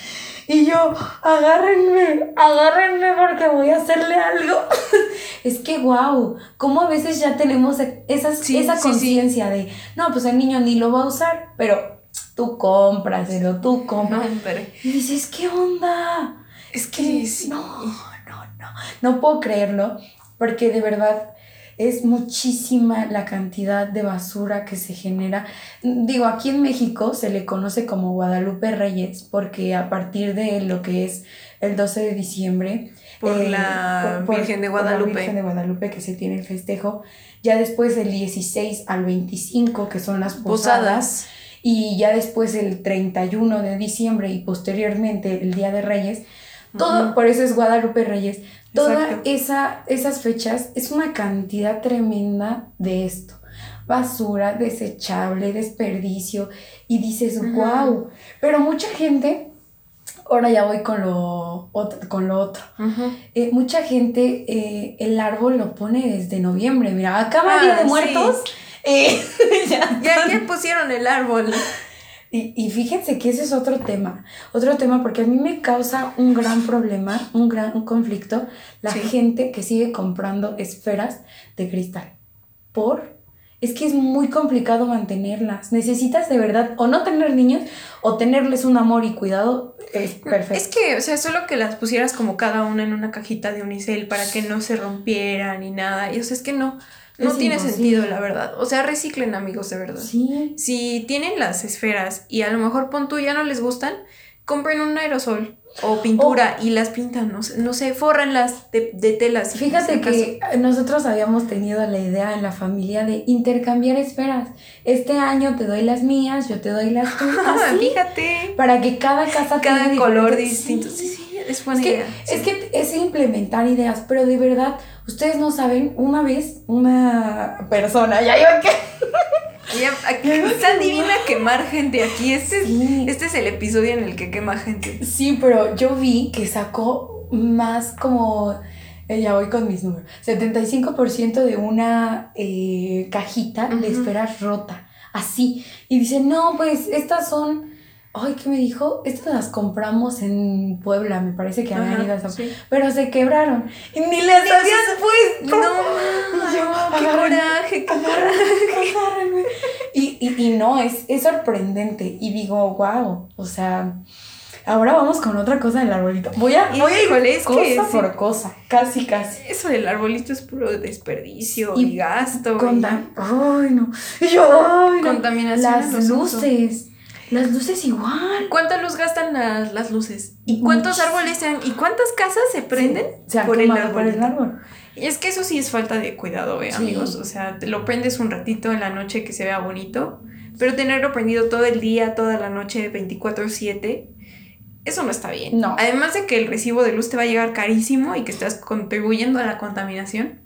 Y yo, agárrenme, agárrenme porque voy a hacerle algo. es que, wow, cómo a veces ya tenemos esas, esa conciencia de, no, pues el niño ni lo va a usar, pero tú cómpraselo, tú compras. y dices, ¿qué onda? Es que no, no, no, no puedo creerlo, porque de verdad es muchísima la cantidad de basura que se genera. Digo, aquí en México se le conoce como Guadalupe Reyes porque a partir de lo que es el 12 de diciembre... Por eh, la Virgen de Guadalupe. la Virgen de Guadalupe que se tiene el festejo. Ya después del 16 al 25 que son las posadas. Y ya después el 31 de diciembre y posteriormente el Día de Reyes. Todo, por eso es Guadalupe Reyes Todas esa, esas fechas es una cantidad tremenda de esto. Basura, desechable, desperdicio. Y dices, wow. Pero mucha gente, ahora ya voy con lo, otro, con lo otro. Eh, mucha gente eh, el árbol lo pone desde noviembre. Mira, acaba ah, Día de Muertos. Eh, ya, ya pusieron el árbol. Y, y, fíjense que ese es otro tema, otro tema porque a mí me causa un gran problema, un gran un conflicto, la gente que sigue comprando esferas de cristal. ¿Por? Es que es muy complicado mantenerlas. Necesitas de verdad o no tener niños o tenerles un amor y cuidado. Es perfecto. Es que, o sea, solo que las pusieras como cada una en una cajita de unicel para que no se rompieran ni nada. Y o sea, es que no. No tiene sentido, la verdad. O sea, reciclen, amigos, de verdad. Sí. Si tienen las esferas y a lo mejor pon tú ya no les gustan, compren un aerosol o pintura y las pintan, no sé, no sé forranlas de, de telas. Fíjate que nosotros habíamos tenido la idea en la familia de intercambiar esferas. Este año te doy las mías, yo te doy las tuyas. Fíjate. Para que cada casa cada tenga color distinto. Sí, sí, es buena idea. Es que es implementar ideas, pero de verdad Ustedes no saben, una vez una persona, ya iba que... es tan divina quemar gente aquí. Este, este es el episodio en el que quema gente. Sí, pero yo vi que sacó más como eh, ya voy con mis números. 75% de una eh, cajita de esferas rota. Así. Y dice, no, pues estas son ay, ¿qué me dijo? Estas las compramos en Puebla, me parece que habían ido a Pero se quebraron. Y ni les habían puesto. No, yo, qué coraje, qué coraje. Y, y, y no, es, es sorprendente. Y digo, wow, o sea... Ahora vamos con otra cosa del arbolito. Voy a, voy a ir cosa por cosa, casi, casi. Eso del arbolito es puro desperdicio y, gasto. Ay, no. Y yo, ay, Contaminación. Las luces Las luces igual. ¿Cuánta luz gastan las, las luces? ¿Y cuántos árboles se han, y cuántas casas se prenden Se por el por árbol. Y es que eso sí es falta de cuidado, ¿eh, Sí. amigos? O sea, te lo prendes un ratito en la noche que se vea bonito, pero tenerlo prendido todo el día, toda la noche, 24/7, eso no está bien. No. Además de que el recibo de luz te va a llegar carísimo y que estás contribuyendo a la contaminación.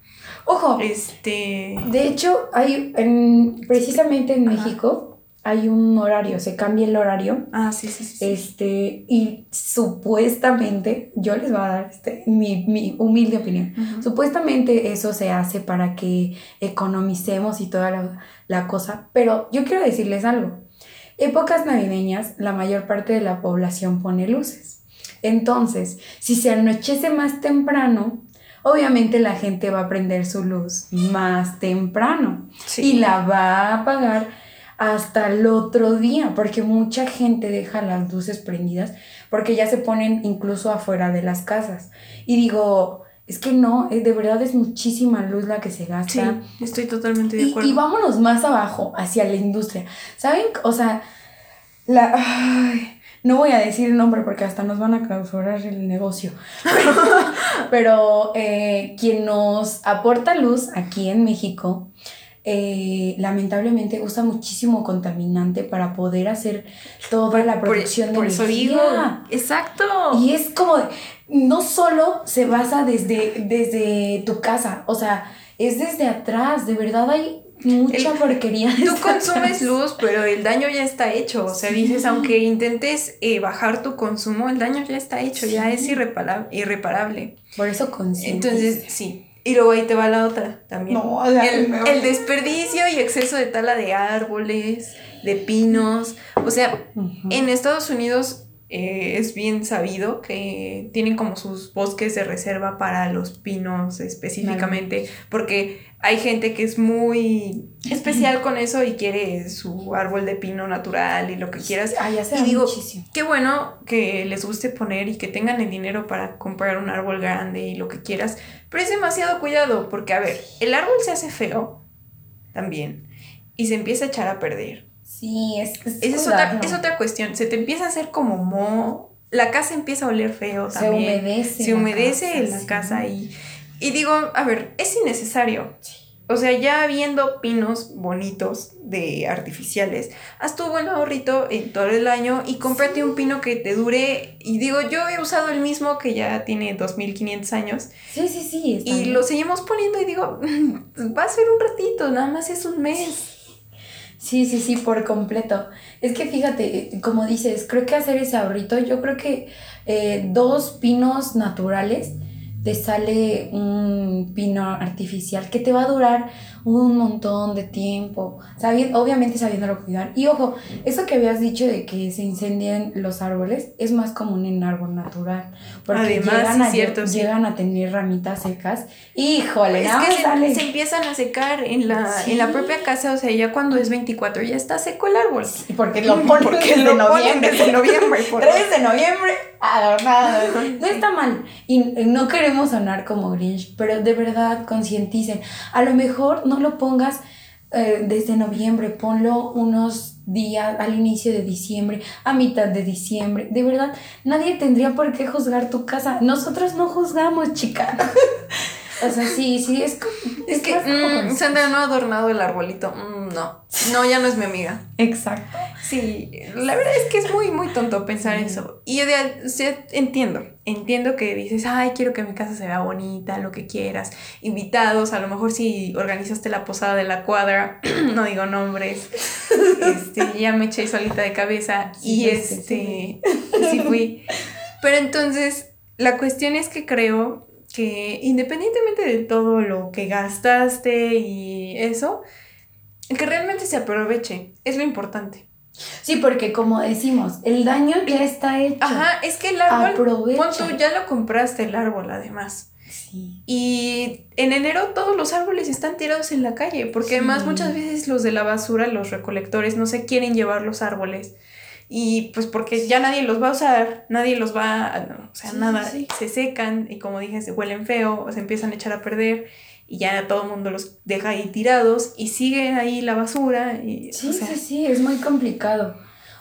Ojo, Este... de hecho, hay en- precisamente en Ajá. México hay un horario, se cambia el horario. Ah, sí, sí, sí. Este, y supuestamente, yo les voy a dar este, mi, mi humilde opinión. Supuestamente eso se hace para que economicemos y toda la, la cosa, pero yo quiero decirles algo. Épocas navideñas, la mayor parte de la población pone luces. Entonces, si se anochece más temprano, obviamente la gente va a prender su luz más temprano Sí. y la va a apagar hasta el otro día, porque mucha gente deja las luces prendidas porque ya se ponen incluso afuera de las casas. Y digo, es que no, es, de verdad es muchísima luz la que se Sí, gasta. estoy totalmente de Y, acuerdo. y vámonos más abajo, hacia la industria. ¿Saben? O sea, la... ay, no voy a decir el nombre porque hasta nos van a clausurar el negocio. Pero eh, quien nos aporta luz aquí en México, eh, lamentablemente usa muchísimo contaminante para poder hacer toda la por, producción de por eso digo. energía. Exacto. Y es como, de- no solo se basa desde, desde tu casa, o sea, es desde atrás, de verdad hay mucha El- porquería. Tú consumes atrás. luz, pero el daño ya está hecho. O sea, Sí. dices, aunque intentes eh, bajar tu consumo, el daño ya está hecho, ya es irrepara- irreparable. Por eso consciente. Entonces, sí. Y luego ahí te va la otra también. No, o sea, el, desperdicio y exceso de tala de árboles, de pinos. O sea, en Estados Unidos eh, es bien sabido que tienen como sus bosques de reserva para los pinos específicamente, porque hay gente que es muy especial con eso y quiere su árbol de pino natural y lo que quieras. Ah, ya se y digo, muchísimo. Qué bueno que les guste poner y que tengan el dinero para comprar un árbol grande y lo que quieras, pero es demasiado cuidado porque, a ver, el árbol se hace feo también y se empieza a echar a perder. Sí, es, es, es otra, es otra cuestión. Se te empieza a hacer como moho. La casa empieza a oler feo Se también. humedece. Se la humedece casa, en la sí. casa y, y digo, a ver, es innecesario. Sí. O sea, ya viendo pinos bonitos de artificiales, haz tu buen ahorrito en todo el año y cómprate Sí. un pino que te dure. Y digo, yo he usado el mismo que ya tiene 2500 años Sí, sí, sí. está y bien. lo seguimos poniendo y digo, va a ser un ratito, nada más es un mes. Sí, sí, sí, por completo. Es que fíjate, como dices, creo que hacer ese ahorrito, yo creo que eh, dos pinos naturales te sale un pino artificial que te va a durar un montón de tiempo, sabi- obviamente sabiéndolo cuidar. Y ojo, eso que habías dicho de que se incendian los árboles es más común en árbol natural, porque Además, llegan, sí, a, cierto, sí. llegan a tener ramitas secas. Híjole, Es nada que se, se empiezan a secar en la, Sí. en la propia casa, o sea, ya cuando es 24 ya está seco el árbol. Porque lo ponen Porque desde lo ponen noviembre. desde noviembre. por- 3 de noviembre, adornado. No está mal. Y no queremos sonar como Grinch, pero de verdad concienticen. A lo mejor no lo pongas eh, desde noviembre, ponlo unos días al inicio de diciembre, a mitad de diciembre. De verdad, nadie tendría por qué juzgar tu casa. Nosotros no juzgamos, chica. o sea, sí, sí, es, co- Es que como mm, Sandra no ha adornado el arbolito. Mm, no, no, ya no es mi amiga. Exacto. Sí, la verdad es que es muy, muy tonto pensar Sí. eso. Y yo de- o sea, entiendo, entiendo que dices, ay, quiero que mi casa se vea bonita, lo que quieras. Invitados, a lo mejor si organizaste la posada de la cuadra, no digo nombres, este, ya me eché solita de cabeza Sí, y este, sí fui. Pero entonces, la cuestión es que creo que independientemente de todo lo que gastaste y eso, que realmente se aproveche, es lo importante. Sí, porque como decimos, el daño ya está hecho. Ajá, es que el árbol, tú, ya lo compraste el árbol además. Sí. Y en enero todos los árboles están tirados en la calle, porque además muchas veces los de la basura, los recolectores, no se quieren llevar los árboles. Y pues porque ya nadie los va a usar, nadie los va a, no, o sea, Sí, nada, sí, se secan y como dije, se huelen feo, o se empiezan a echar a perder y ya todo el mundo los deja ahí tirados y sigue ahí la basura. Y, Sí, o sea, sí, sí, es muy complicado.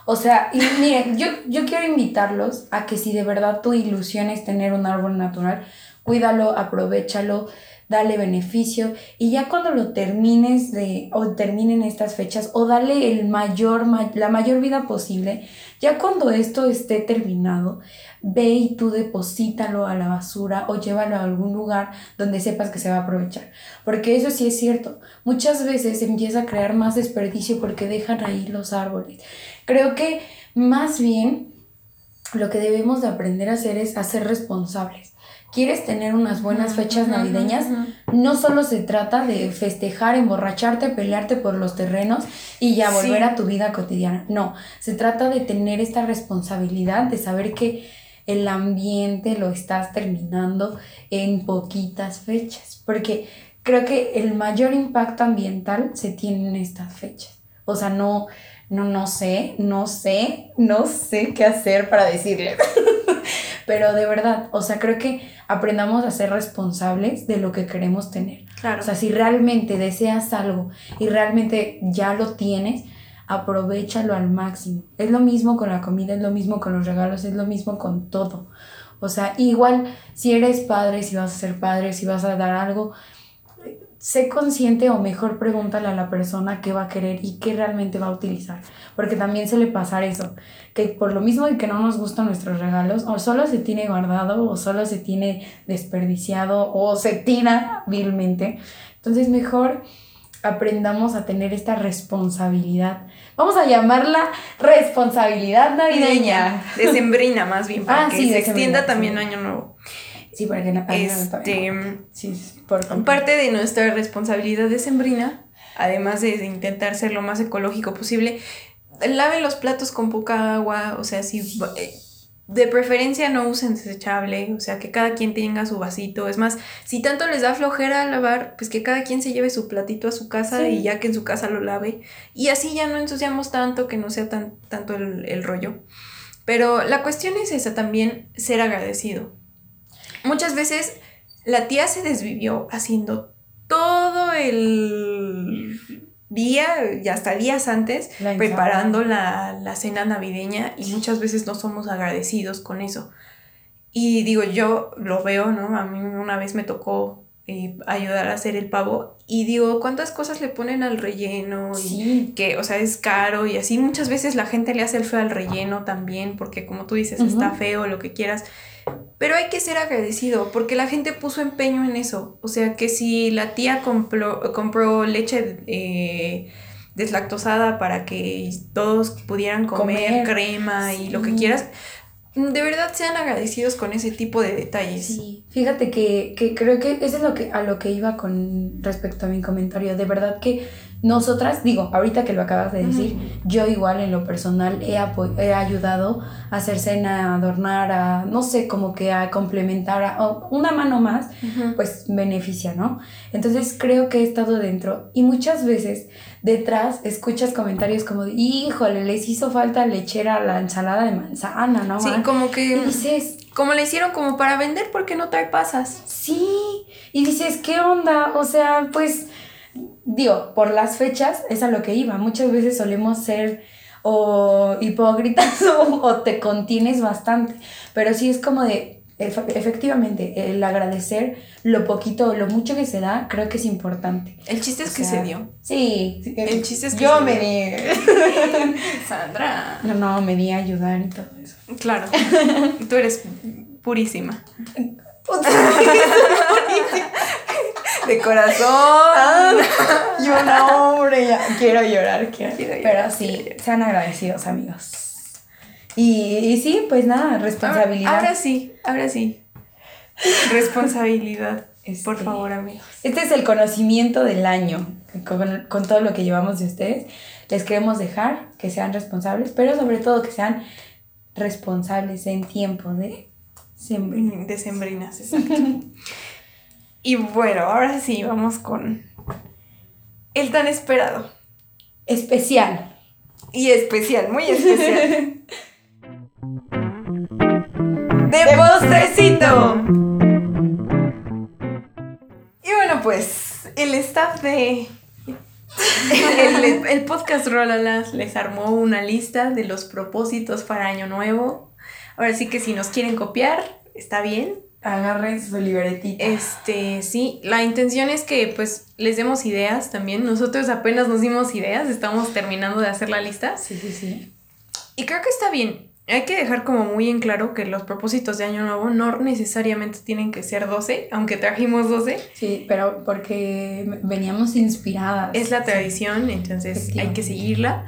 O sea, y miren, yo, yo quiero invitarlos a que si de verdad tu ilusión es tener un árbol natural, cuídalo, aprovechalo, dale beneficio y ya cuando lo termines de o terminen estas fechas o dale el mayor la mayor vida posible, ya cuando esto esté terminado, ve y tú deposítalo a la basura o llévalo a algún lugar donde sepas que se va a aprovechar, porque eso sí es cierto. Muchas veces empieza a crear más desperdicio porque dejan ahí los árboles. Creo que más bien lo que debemos de aprender a hacer es a ser responsables quieres tener unas buenas fechas navideñas, no solo se trata de festejar, emborracharte, pelearte por los terrenos y ya volver a tu vida cotidiana. No, se trata de tener esta responsabilidad de saber que el ambiente lo estás terminando en poquitas fechas, porque creo que el mayor impacto ambiental se tiene en estas fechas. O sea, no, no, no sé, no sé, no sé qué hacer para decirle. Pero de verdad, o sea, creo que aprendamos a ser responsables de lo que queremos tener. Claro. O sea, si realmente deseas algo y realmente ya lo tienes, aprovechalo al máximo. Es lo mismo con la comida, es lo mismo con los regalos, es lo mismo con todo. O sea, igual si eres padre, si vas a ser padre, si vas a dar algo, sé consciente o mejor pregúntale a la persona qué va a querer y qué realmente va a utilizar. Porque también suele pasar eso, que por lo mismo de que no nos gustan nuestros regalos, o solo se tiene guardado, o solo se tiene desperdiciado, o se tira vilmente. Entonces mejor aprendamos a tener esta responsabilidad. Vamos a llamarla responsabilidad navideña. Decembrina más bien, para ah, que se extienda también Año Nuevo. Sí, para que no, este, sí, por parte de nuestra responsabilidad de sembrina, además de intentar ser lo más ecológico posible, laven los platos con poca agua, o sea, si eh, de preferencia no usen desechable, o sea, que cada quien tenga su vasito. Es más, si tanto les da flojera lavar, pues que cada quien se lleve su platito a su casa y ya que en su casa lo lave. Y así ya no ensuciamos tanto, que no sea tan, tanto el, el rollo. Pero la cuestión es esa también, ser agradecido. Muchas veces la tía se desvivió haciendo todo el día y hasta días antes preparando la, la, cena navideña y muchas veces no somos agradecidos con eso. Y digo, yo lo veo, ¿no? A mí una vez me tocó eh, ayudar a hacer el pavo y digo, ¿cuántas cosas le ponen al relleno? Y que, o sea, es caro y así muchas veces la gente le hace el feo al relleno también porque como tú dices, está feo, lo que quieras. Pero hay que ser agradecido porque la gente puso empeño en eso. O sea, que si la tía compró, compró leche eh, deslactosada para que todos pudieran comer, crema y lo que quieras, de verdad sean agradecidos con ese tipo de detalles. Sí, fíjate que, que creo que eso es lo que, a lo que iba con respecto a mi comentario. De verdad que nosotras, digo, ahorita que lo acabas de decir, yo igual en lo personal he, he ayudado a hacer cena, a adornar, a, no sé, como que a complementar, a, una mano más, pues beneficia, ¿no? Entonces creo que he estado dentro y muchas veces detrás escuchas comentarios como, híjole, les hizo falta lechera a la ensalada de manzana, ¿no? Sí, como que... dices... Como le hicieron como para vender porque no trae pasas. Sí, y dices, ¿qué onda? O sea, pues digo, por las fechas es a lo que iba. Muchas veces solemos ser o hipócritas o, te contienes bastante, pero sí es como de, efectivamente, el agradecer lo poquito o lo mucho que se da, creo que es importante. El chiste es que se dio. Sí, el chiste es que yo me di. Sandra. No, no, me di a ayudar y todo eso. Claro, tú eres purísima. De corazón. Ah, yo no, hombre, ya quiero llorar, quiero, Pero sí, sean agradecidos, amigos. Y, sí, pues nada, responsabilidad. Ahora, sí, ahora sí. Responsabilidad. por este, favor, amigos. Este es el conocimiento del año. Con, con, todo lo que llevamos de ustedes, les queremos dejar que sean responsables, pero sobre todo que sean responsables en tiempo de sembrinas. De sembrinas, exacto. Y bueno, ahora sí, vamos con el tan esperado. Especial. Y especial, muy especial. ¡De postrecito! Y bueno, pues el staff de el, el podcast Rolalas les armó una lista de los propósitos para Año Nuevo. Ahora sí que si nos quieren copiar, está bien. Agarren su libretita. Este, sí, la intención es que pues les demos ideas también. Nosotros apenas nos dimos ideas, estamos terminando de hacer la lista. Sí, sí, sí. Y creo que está bien. Hay que dejar como muy en claro que los propósitos de Año Nuevo no necesariamente tienen que ser 12, aunque trajimos 12. Sí, pero porque veníamos inspiradas. Es la tradición, entonces hay que seguirla.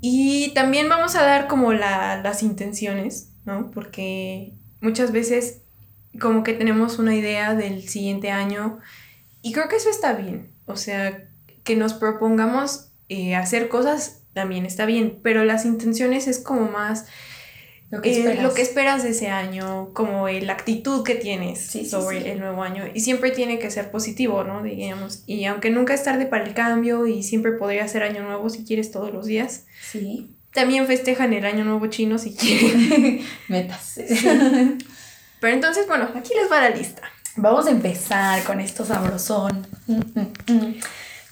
Y también vamos a dar como la, las intenciones, ¿no? Porque muchas veces como que tenemos una idea del siguiente año y creo que eso está bien. O sea, que nos propongamos eh, hacer cosas también está bien, pero las intenciones es como más lo que, esperas. lo que esperas de ese año, como la actitud que tienes sobre el nuevo año. Y siempre tiene que ser positivo, ¿no? Digamos. Y aunque nunca es tarde para el cambio y siempre podría ser año nuevo si quieres todos los días. Sí. También festejan el año nuevo chino si quieren. Metas. Pero entonces, bueno, aquí les va la lista. Vamos a empezar con esto sabrosón.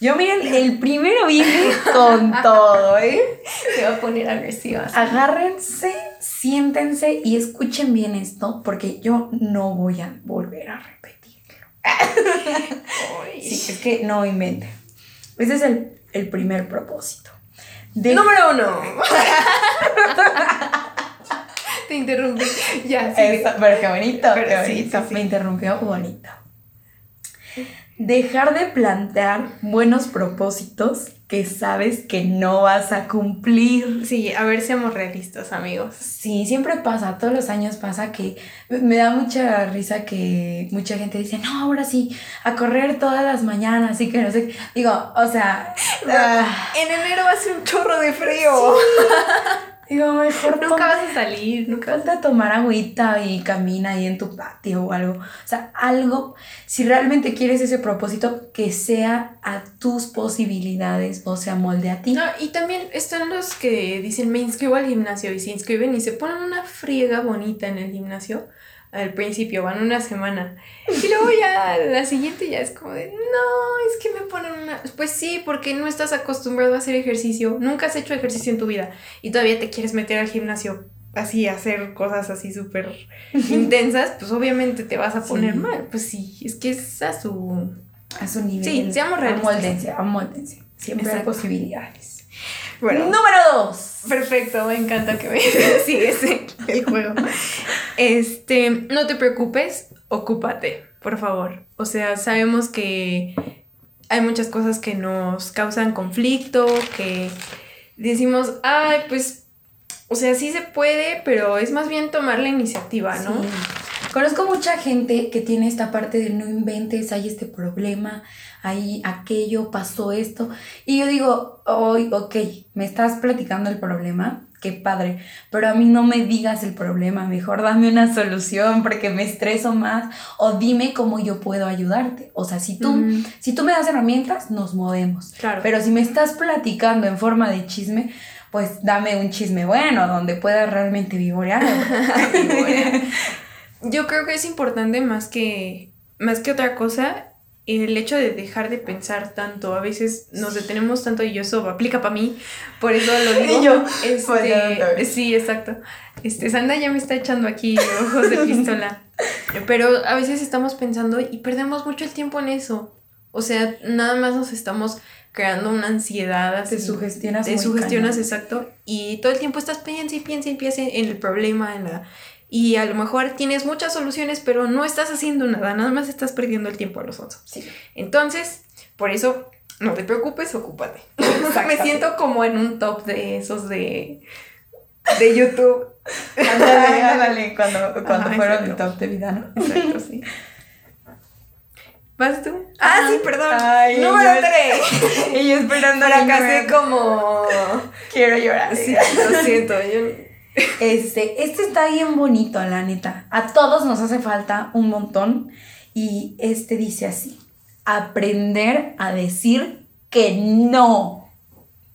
Yo miren, el primero viene con todo, ¿eh? Se va a poner agresiva. Agárrense, siéntense y escuchen bien esto, porque yo no voy a volver a repetirlo. sí, es que no inventen. Ese es el, el primer propósito. Número uno. Te interrumpí. Ya, sí. Pero qué bonito, qué bonito. Me interrumpió bonito. Dejar de plantear buenos propósitos que sabes que no vas a cumplir. Sí, a ver, seamos realistas, amigos. Sí, siempre pasa, todos los años pasa que me da mucha risa que mucha gente dice, no, ahora sí, a correr todas las mañanas, y que no sé. Digo, o sea. en enero va a ser un chorro de frío. Digo, mejor nunca vas a salir, nunca vas a tomar agüita y camina ahí en tu patio o algo. O sea, algo, si realmente quieres ese propósito, que sea a tus posibilidades o sea molde a ti. No, y también están los que dicen, me inscribo al gimnasio y se inscriben y se ponen una friega bonita en el gimnasio al principio, van una semana. Y luego ya la siguiente ya es como de, no, es que me ponen una... Pues sí, porque no estás acostumbrado a hacer ejercicio, nunca has hecho ejercicio en tu vida y todavía te quieres meter al gimnasio así, hacer cosas así súper intensas, pues obviamente te vas a poner mal. Pues sí, es que es a su... A su nivel. Sí, seamos realistas. Amóldense, amóldense. Siempre hay posibilidades. Bueno, número dos. Perfecto, me encanta que me sigues el juego. Este, no te preocupes, ocúpate, por favor. O sea, sabemos que hay muchas cosas que nos causan conflicto, que decimos, ay, pues, o sea, sí se puede, pero es más bien tomar la iniciativa, ¿no? Conozco mucha gente que tiene esta parte de no inventes, hay este problema, hay aquello, pasó esto. Y yo digo, hoy, ok, me estás platicando el problema, qué padre, pero a mí no me digas el problema, mejor dame una solución porque me estreso más o dime cómo yo puedo ayudarte. O sea, si tú, si tú me das herramientas, nos movemos. Claro. Pero si me estás platicando en forma de chisme, pues dame un chisme bueno donde pueda realmente vivorear. yo creo que es importante más que, más que otra cosa el hecho de dejar de pensar tanto, a veces nos detenemos tanto y eso aplica para mí, por eso lo digo. yo, este, sí, exacto. Este, Sanda ya me está echando aquí ojos de pistola. Pero a veces estamos pensando y perdemos mucho el tiempo en eso. O sea, nada más nos estamos creando una ansiedad. Así, te sugestionas. Te sugestionas, exacto. Y todo el tiempo estás piensa y piensa y piensa en el problema, en la y a lo mejor tienes muchas soluciones, pero no estás haciendo nada, nada más estás perdiendo el tiempo a los otros. Sí. Entonces, por eso, no te preocupes, ocúpate. Me siento como en un top de esos de, de YouTube. Ándale, ándale, cuando, cuando fueron el top de vida, ¿no? Exacto, sí. ¿Vas tú? Ah, sí, perdón. Ay, Número 3. y yo esperando la casa como... Quiero llorar. Sí, lo siento. Yo este, este está bien bonito, la neta. A todos nos hace falta un montón. Y este dice así: aprender a decir que no.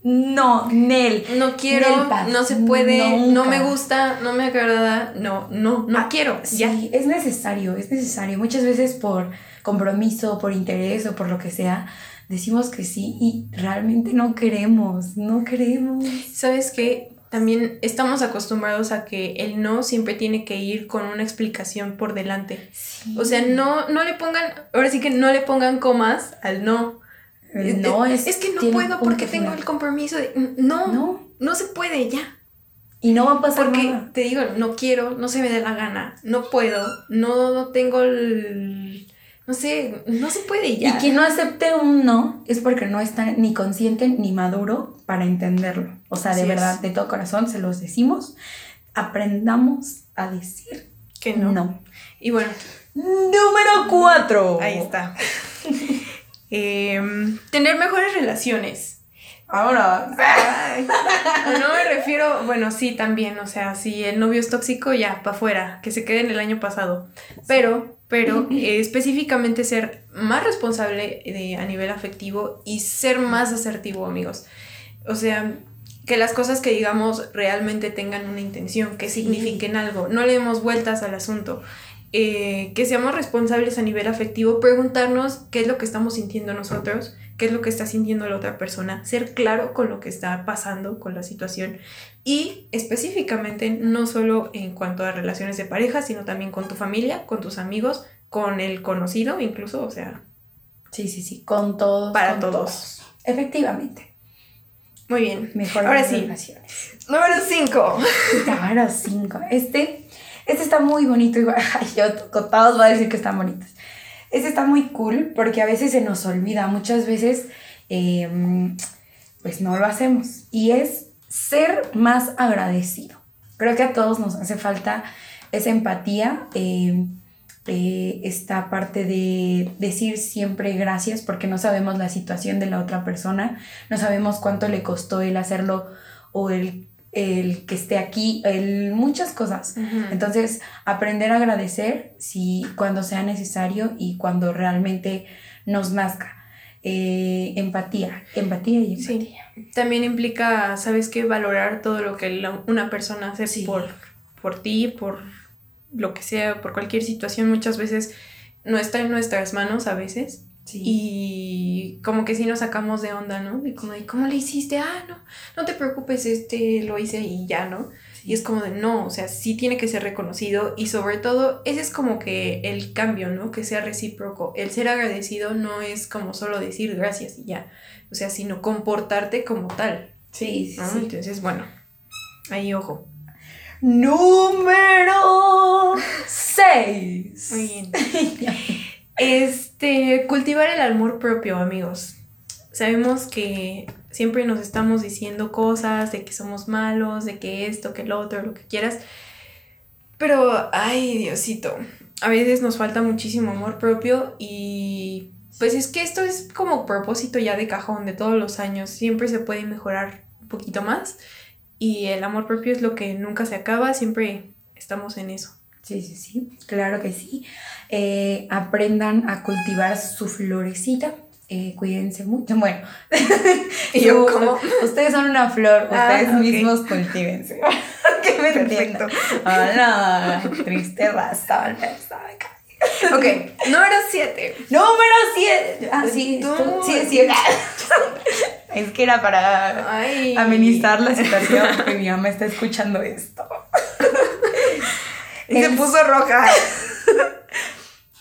No, Nel. No quiero, no se puede, no me gusta, no me agrada, no, no, no ah, quiero. Sí, es necesario, es necesario. Muchas veces por compromiso, por interés o por lo que sea, decimos que sí y realmente no queremos, no queremos. ¿Sabes qué? También estamos acostumbrados a que el no siempre tiene que ir con una explicación por delante. O sea, no, no le pongan, ahora sí que no le pongan comas al no. El no es, es que no puedo porque tengo el compromiso de... No, no, no se puede ya. Y no va a pasar Porque te digo, no quiero, no se me da la gana, no puedo, no, no tengo el... No sé, no se puede ya. Y quien no acepte un no es porque no está ni consciente ni maduro para entenderlo. O sea, de verdad, de todo corazón se los decimos. Aprendamos a decir que no. no. Y bueno. Número cuatro. Ahí está. Em, tener mejores relaciones. Ahora. no me refiero, bueno, sí, también, o sea, si el novio es tóxico, ya, para afuera, que se quede en el año pasado. Pero, pero eh, específicamente ser más responsable de, a nivel afectivo y ser más asertivo, amigos. O sea, que las cosas que digamos realmente tengan una intención, que signifiquen algo. No le demos vueltas al asunto. Eh, que seamos responsables a nivel afectivo, preguntarnos qué es lo que estamos sintiendo nosotros, qué es lo que está sintiendo la otra persona, ser claro con lo que está pasando con la situación y específicamente no solo en cuanto a relaciones de pareja, sino también con tu familia, con tus amigos, con el conocido incluso, o sea. Sí, sí, sí, con todos. Para todos. Efectivamente. Muy bien. Mejor Ahora sí. Número 5. Número 5. Este este está muy bonito, igual, yo todos voy a decir que están bonitos. Este está muy cool porque a veces se nos olvida, muchas veces em, pues no lo hacemos. Y es ser más agradecido. Creo que a todos nos hace falta esa empatía, em, eh, esta parte de decir siempre gracias porque no sabemos la situación de la otra persona, no sabemos cuánto le costó el hacerlo o el el que esté aquí, el, muchas cosas. Entonces, aprender a agradecer si cuando sea necesario y cuando realmente nos nazca. Eh, empatía, empatía y empatía. También implica, ¿sabes qué? Valorar todo lo que una persona hace por, por ti, por lo que sea, por cualquier situación. Muchas veces no está en nuestras manos a veces y como que sí nos sacamos de onda, ¿no? De como de, ¿cómo le hiciste? Ah, no, no te preocupes, este lo hice y ya, ¿no? Y es como de, no, o sea, sí tiene que ser reconocido y sobre todo, ese es como que el cambio, ¿no? Que sea recíproco. El ser agradecido no es como solo decir gracias y ya, o sea, sino comportarte como tal. Sí, sí. Entonces, bueno, ahí ojo. Número 6. Muy bien. Este, cultivar el amor propio, amigos. Sabemos que siempre nos estamos diciendo cosas de que somos malos, de que esto, que lo otro, lo que quieras. Pero, ay, Diosito, a veces nos falta muchísimo amor propio y pues es que esto es como propósito ya de cajón de todos los años. Siempre se puede mejorar un poquito más y el amor propio es lo que nunca se acaba, siempre estamos en eso. Sí, sí, sí, claro que sí. Eh, aprendan a cultivar su florecita. Eh, cuídense mucho. Bueno, ¿Y yo como Ustedes son una flor, ah, ustedes mismos cultívense. que me Perfecto. Hola, triste razón. Ok, número 7. Número 7. Ah, sí, sí, sí. Es que era para amenizar la situación porque mi mamá está escuchando esto. Y se puso roja.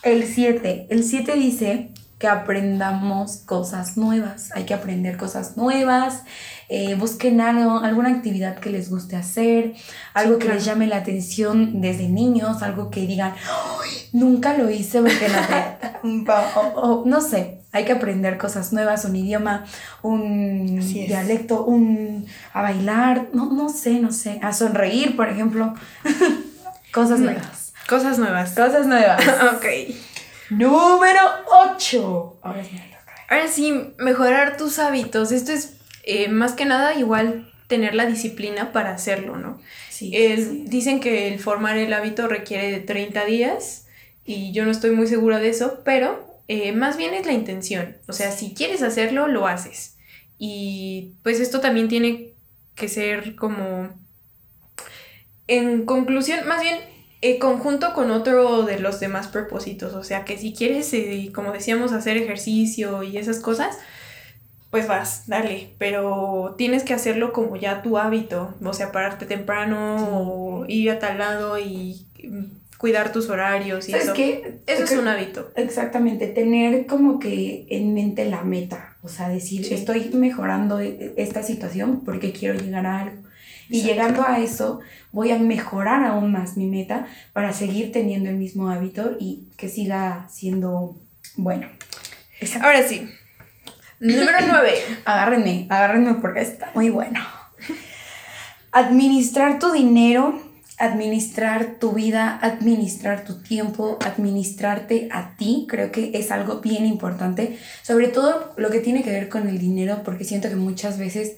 El 7. El 7 dice que aprendamos cosas nuevas. Hay que aprender cosas nuevas. Eh, busquen algo, alguna actividad que les guste hacer, algo que les llame la atención desde niños, algo que digan, nunca lo hice porque no no sé, hay que aprender cosas nuevas, un idioma, un dialecto, un a bailar, no, no sé, no sé, a sonreír, por ejemplo. Cosas nuevas. Cosas nuevas. Cosas nuevas. ok. Número 8. Ahora sí Ahora sí, mejorar tus hábitos. Esto es eh, más que nada igual tener la disciplina para hacerlo, ¿no? Sí, Dicen que el formar el hábito requiere de 30 días y yo no estoy muy segura de eso, pero eh, más bien es la intención. O sea, si quieres hacerlo, lo haces. Y pues esto también tiene que ser como en conclusión, más bien, eh, conjunto con otro de los demás propósitos. O sea, que si quieres, eh, como decíamos, hacer ejercicio y esas cosas, pues vas, dale, pero tienes que hacerlo como ya tu hábito, o sea, pararte temprano o ir a tal lado y mm, cuidar tus horarios y ¿Sabes eso. qué? Eso es un hábito. Exactamente, tener como que en mente la meta, o sea, decir, Sí. estoy mejorando e- esta situación porque quiero llegar a algo. Y llegando a eso, voy a mejorar aún más mi meta para seguir teniendo el mismo hábito y que siga siendo bueno. Ahora sí. Número 9. Agárrenme, agárrenme porque está muy bueno. Administrar tu dinero, administrar tu vida, administrar tu tiempo, administrarte a ti, creo que es algo bien importante. Sobre todo lo que tiene que ver con el dinero, porque siento que muchas veces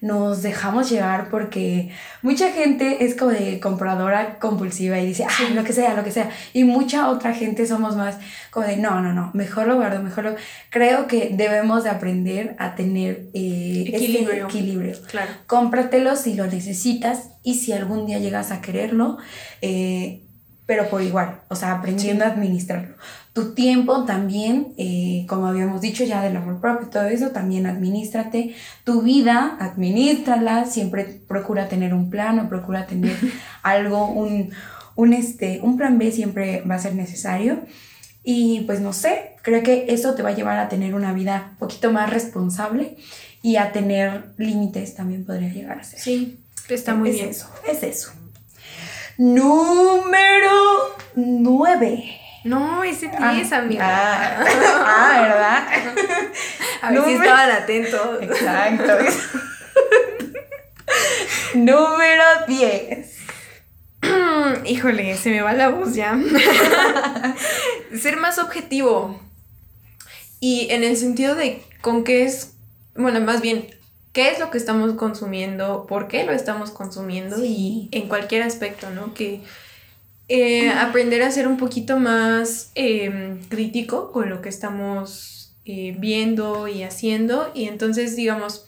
nos dejamos llevar porque mucha gente es como de compradora compulsiva y dice, ah, lo que sea, lo que sea. Y mucha otra gente somos más como de, no, no, no, mejor lo guardo, mejor lo... Creo que debemos de aprender a tener eh, ese Equilibrio. equilibrio. Claro. Cómpratelo si lo necesitas y si algún día llegas a quererlo, eh, pero por igual, o sea, aprendiendo a administrarlo. Tu tiempo también, eh, como habíamos dicho ya del amor propio y todo eso, también administrate. Tu vida, administrala, siempre procura tener un plan o procura tener algo, un, un, este, un plan B siempre va a ser necesario. Y pues no sé, creo que eso te va a llevar a tener una vida un poquito más responsable y a tener límites también podría llegar a ser. Sí, está muy es bien. eso, es eso. Número 9. No, ese 10, amiga. Ah, ah, ¿verdad? A ver si número- estaban atentos. Exacto. Número 10. Híjole, se me va la voz ya. Ser más objetivo. Y en el sentido de con qué es, bueno, más bien, qué es lo que estamos consumiendo, por qué lo estamos consumiendo Sí. y en cualquier aspecto, ¿no? Que eh, aprender a ser un poquito más eh, crítico con lo que estamos eh, viendo y haciendo. Y entonces, digamos,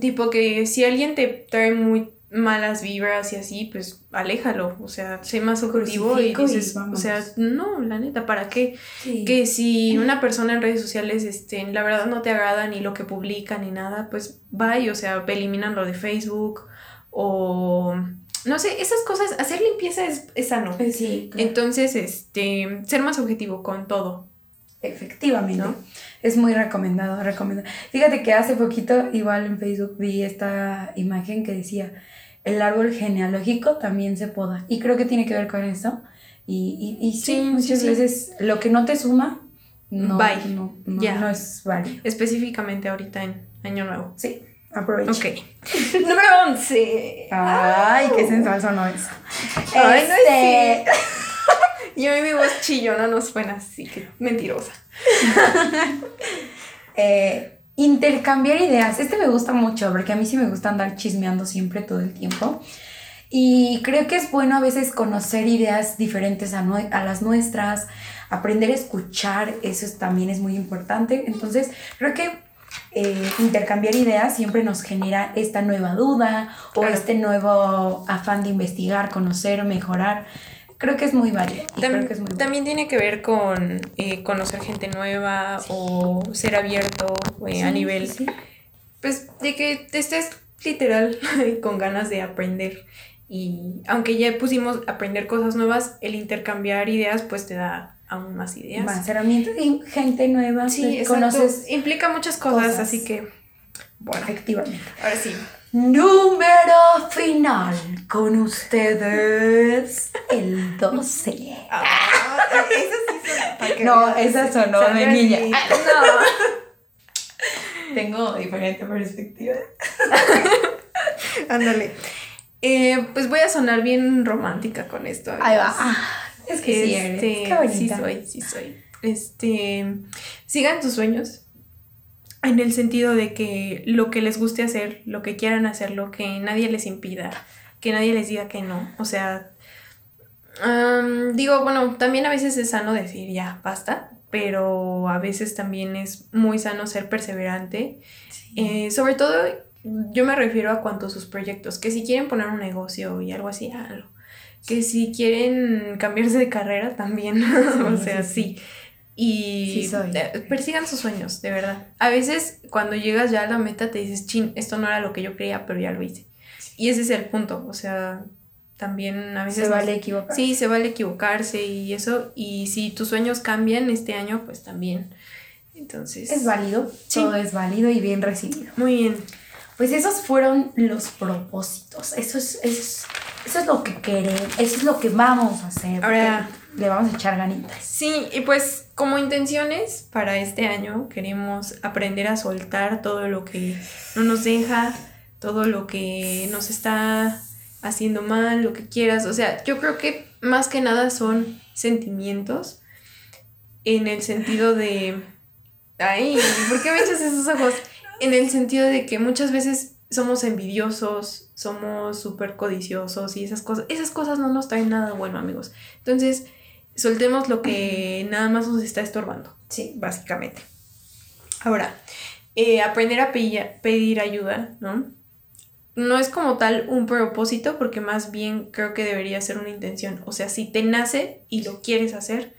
tipo que si alguien te trae muy malas vibras y así, pues aléjalo, o sea, sé más objetivo y dices, o sea, no, la neta, ¿para qué? Sí. Que si una persona en redes sociales, este, la verdad no te agrada ni lo que publica ni nada, pues bye, o sea, eliminan lo de Facebook o, no sé, esas cosas, hacer limpieza es, es sano. Sí, claro. Entonces, este, ser más objetivo con todo. Efectivamente. ¿No? Es muy recomendado, recomendado. Fíjate que hace poquito, igual en Facebook, vi esta imagen que decía, el árbol genealógico también se poda. Y creo que tiene que ver con eso. Y, y, y sí, Sí, muchas sí, veces lo que no te suma, no, no, no, no es válido. Específicamente ahorita en Año Nuevo. Sí, aprovecha. Ok. Número 11. Ay, qué sensual sonó eso. Ay, no Este, es Y a mí mi voz chillona no suena así, que mentirosa. eh, intercambiar ideas. Este me gusta mucho porque a mí sí me gusta andar chismeando siempre todo el tiempo. Y creo que es bueno a veces conocer ideas diferentes a, a las nuestras, aprender a escuchar, eso es- también es muy importante. Entonces, creo que eh, intercambiar ideas siempre nos genera esta nueva duda o este nuevo afán de investigar, conocer, mejorar. Creo que es muy válido. y Tam- creo que es muy bueno. también tiene que ver con eh, conocer gente nueva o ser abierto eh, a nivel, sí. pues, de que te estés literal con ganas de aprender. Y aunque ya pusimos aprender cosas nuevas, el intercambiar ideas, pues te da aún más ideas. Más herramientas y gente nueva. Sí, exacto. conoces Implica muchas cosas, cosas. así que, bueno, efectivamente. ahora sí. Número final con ustedes, el 12. Ah, esa sí No, esa sonó de niña. Smith. Tengo diferente perspectiva. No, ándale. Eh, pues voy a sonar bien romántica con esto. Ahí va. Es que sí eres. Este, Qué. Sí soy, sí soy. Este, sigan tus sueños. En el sentido de que lo que les guste hacer, lo que quieran hacer, lo que nadie les impida, que nadie les diga que no. O sea, am, digo, bueno, también a veces es sano decir ya, basta, pero a veces también es muy sano ser perseverante. Eh, sobre todo, yo me refiero a cuanto a sus proyectos, que si quieren poner un negocio y algo así, háganlo. Que si quieren cambiarse de carrera también, o sea, sí, sí. Y Sí eh, persigan sus sueños, de verdad. A veces cuando llegas ya a la meta te dices, chin, esto no era lo que yo quería, pero ya lo hice. Y ese es el punto, o sea, también a veces... Se vale equivocar. Sí, se vale equivocarse y eso. Y si tus sueños cambian este año, pues también. Entonces... Es válido, Sí. todo es válido y bien recibido. Muy bien. Pues esos fueron los propósitos. Eso es, eso es, eso es lo que queremos, eso es lo que vamos a hacer. Ahora- Le vamos a echar ganitas. Sí, y pues como intenciones para este año queremos aprender a soltar todo lo que no nos deja, todo lo que nos está haciendo mal, lo que quieras. O sea, yo creo que más que nada son sentimientos en el sentido de... Ay, ¿por qué me echas esos ojos? En el sentido de que muchas veces somos envidiosos, somos súper codiciosos y esas cosas, esas cosas no nos traen nada bueno, amigos. Entonces, soltemos lo que nada más nos está estorbando, Sí. básicamente. Ahora, eh, aprender a pedir, pedir ayuda, ¿no? No es como tal un propósito, porque más bien creo que debería ser una intención. O sea, si te nace y lo quieres hacer,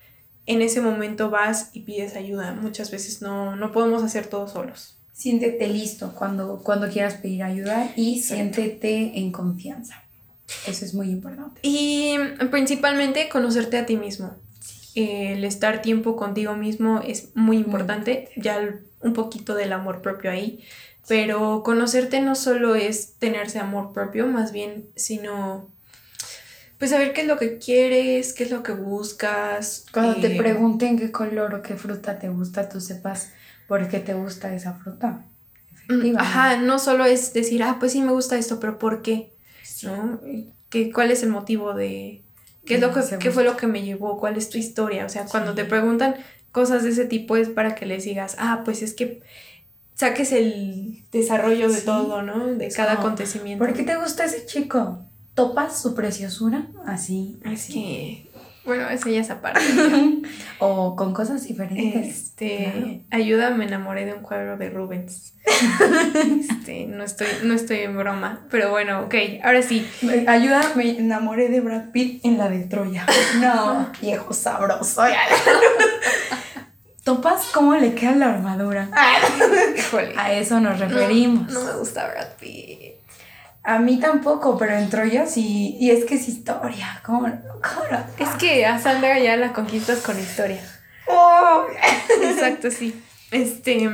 en ese momento vas y pides ayuda. Muchas veces no, no podemos hacer todo solos. Siéntete listo cuando, cuando quieras pedir ayuda y siéntete en confianza. Eso es muy importante. Y principalmente conocerte a ti mismo. El estar tiempo contigo mismo es muy importante. Ya un poquito del amor propio ahí. Pero conocerte no solo es tenerse amor propio, más bien, sino pues saber qué es lo que quieres, qué es lo que buscas. Cuando te eh, pregunten qué color o qué fruta te gusta, tú sepas por qué te gusta esa fruta. mm. Ajá, no solo es decir, ah, pues sí me gusta esto, pero ¿por qué? ¿No? ¿Qué, ¿Cuál es el motivo de qué es lo que qué fue lo que me llevó? ¿Cuál es tu historia? O sea, cuando Sí. te preguntan cosas de ese tipo es para que les digas, ah, pues es que saques el desarrollo de Sí. todo, ¿no? De Es cada como, acontecimiento. ¿Por qué te gusta ese chico? ¿Topas su preciosura? Así. Así. Bueno, eso ya es aparte. o con cosas diferentes. Este, Claro. ayuda, me enamoré de un cuadro de Rubens. Este, no estoy, no estoy en broma, pero bueno, ok, ahora sí. Ayuda, me enamoré de Brad Pitt en la de Troya. No, viejo sabroso. ¿Topas cómo le queda la armadura? Híjole. A eso nos referimos. No, no me gusta Brad Pitt. A mí tampoco, pero en Troya sí. Y es que es historia. ¿Cómo, cómo no? Es que a Sandra ya la conquistas con historia. Oh. Exacto, sí. Este,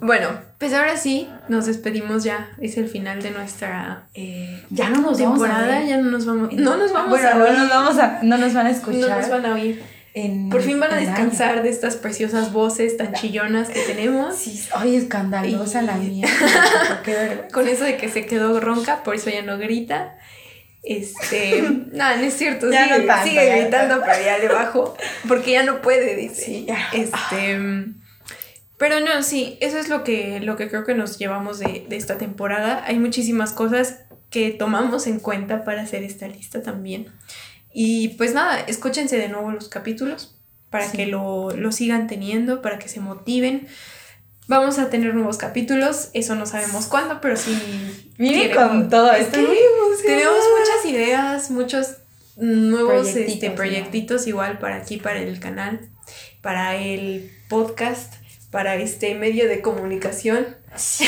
bueno, pues ahora sí, nos despedimos ya. Es el final de nuestra Eh, ya no nos vamos a temporada. ver. Ya no nos vamos. No nos vamos bueno, a no oír. nos vamos a, no nos van a No escuchar. nos van a oír. En Por fin van a descansar año. de estas preciosas voces tan chillonas que tenemos. Sí, ay, escandalosa Y- la mía. Con eso de que se quedó ronca, por eso ya no grita. Este, nada, no es cierto, Ya sigue, no tanto, sigue ya no gritando, pero ya le bajo, porque ya no puede, dice. Sí, ya. Este, pero no, sí, eso es lo que, lo que creo que nos llevamos de, de esta temporada. Hay muchísimas cosas que tomamos en cuenta para hacer esta lista también. Y pues nada, escúchense de nuevo los capítulos para Sí. que lo, lo sigan teniendo, para que se motiven. Vamos a tener nuevos capítulos, eso no sabemos cuándo, pero sí. Miren con todo Es esto. que Tenemos muchas ideas, muchos nuevos Proyectitos, este, ¿no? proyectitos igual para aquí, para el canal, para el podcast, para este medio de comunicación.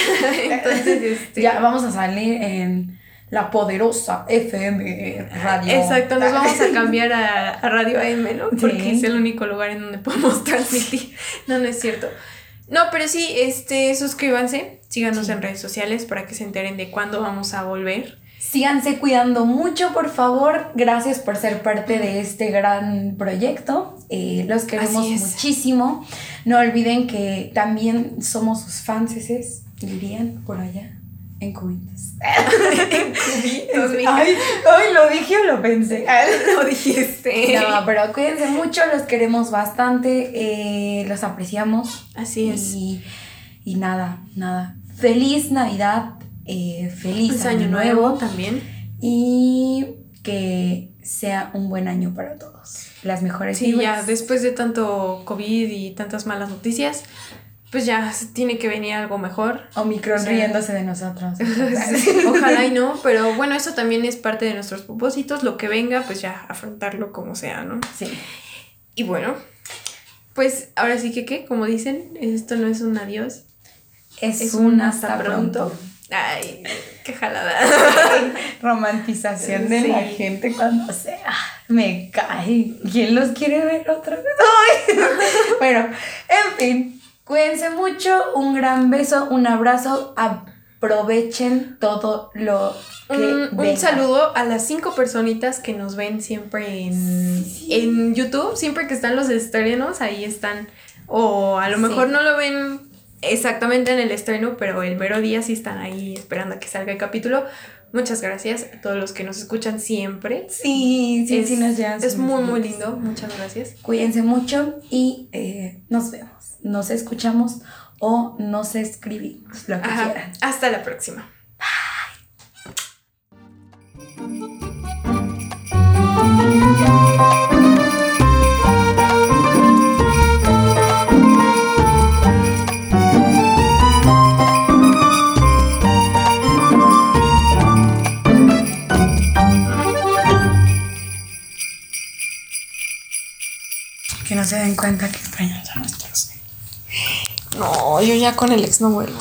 Entonces, este, Ya vamos a salir en la poderosa FM radio. Exacto, nos vamos a cambiar a, a Radio AM, ¿no? Porque Sí. es el único lugar en donde podemos transmitir. No, no es cierto. No, pero sí, este, suscríbanse, síganos Sí. en redes sociales para que se enteren de cuándo vamos a volver. Síganse cuidando mucho, por favor. Gracias por ser parte de este gran proyecto. Eh, los queremos es. muchísimo. No olviden que también somos sus fanses, dirían por allá, en cubitos. Cubitos, mija. ay, ay, lo dije o lo pensé. lo dijiste. No, pero cuídense mucho, los queremos bastante, eh, los apreciamos. Así es. Y, y nada, nada. Feliz Navidad, eh, feliz año, año nuevo, nuevo también. y que sea un buen año para todos. Las mejores Sí, vibras. ya después de tanto COVID y tantas malas noticias, pues ya tiene que venir algo mejor. Omicron Sí. riéndose de nosotros. Ojalá y no, pero bueno, eso también es parte de nuestros propósitos. Lo que venga, pues ya afrontarlo como sea, ¿no? Sí. Y bueno, pues ahora sí que, ¿qué? Como dicen, esto no es un adiós. Es, un hasta, pronto. Ay, qué jalada. Romantización de la gente cuando se... ah, me cae. ¿Quién los quiere ver otra vez? Ay. bueno, en fin. Cuídense mucho. Un gran beso, un abrazo. Aprovechen todo lo que Un, un saludo a las cinco personitas que nos ven siempre en, en YouTube, siempre que están los estrenos, ahí están. O a lo Sí. mejor no lo ven exactamente en el estreno, pero el mero día sí están ahí esperando a que salga el capítulo. Muchas gracias a todos los que nos escuchan siempre. Sí, sí, es, sí nos llegan Es muy, muy lindo. Muchas gracias. Cuídense mucho y eh, nos vemos. Nos escuchamos o nos escribimos, lo que Ajá. quieran. Hasta la próxima. Que no se den cuenta que extrañan a nuestros. No, yo ya con el ex no vuelvo.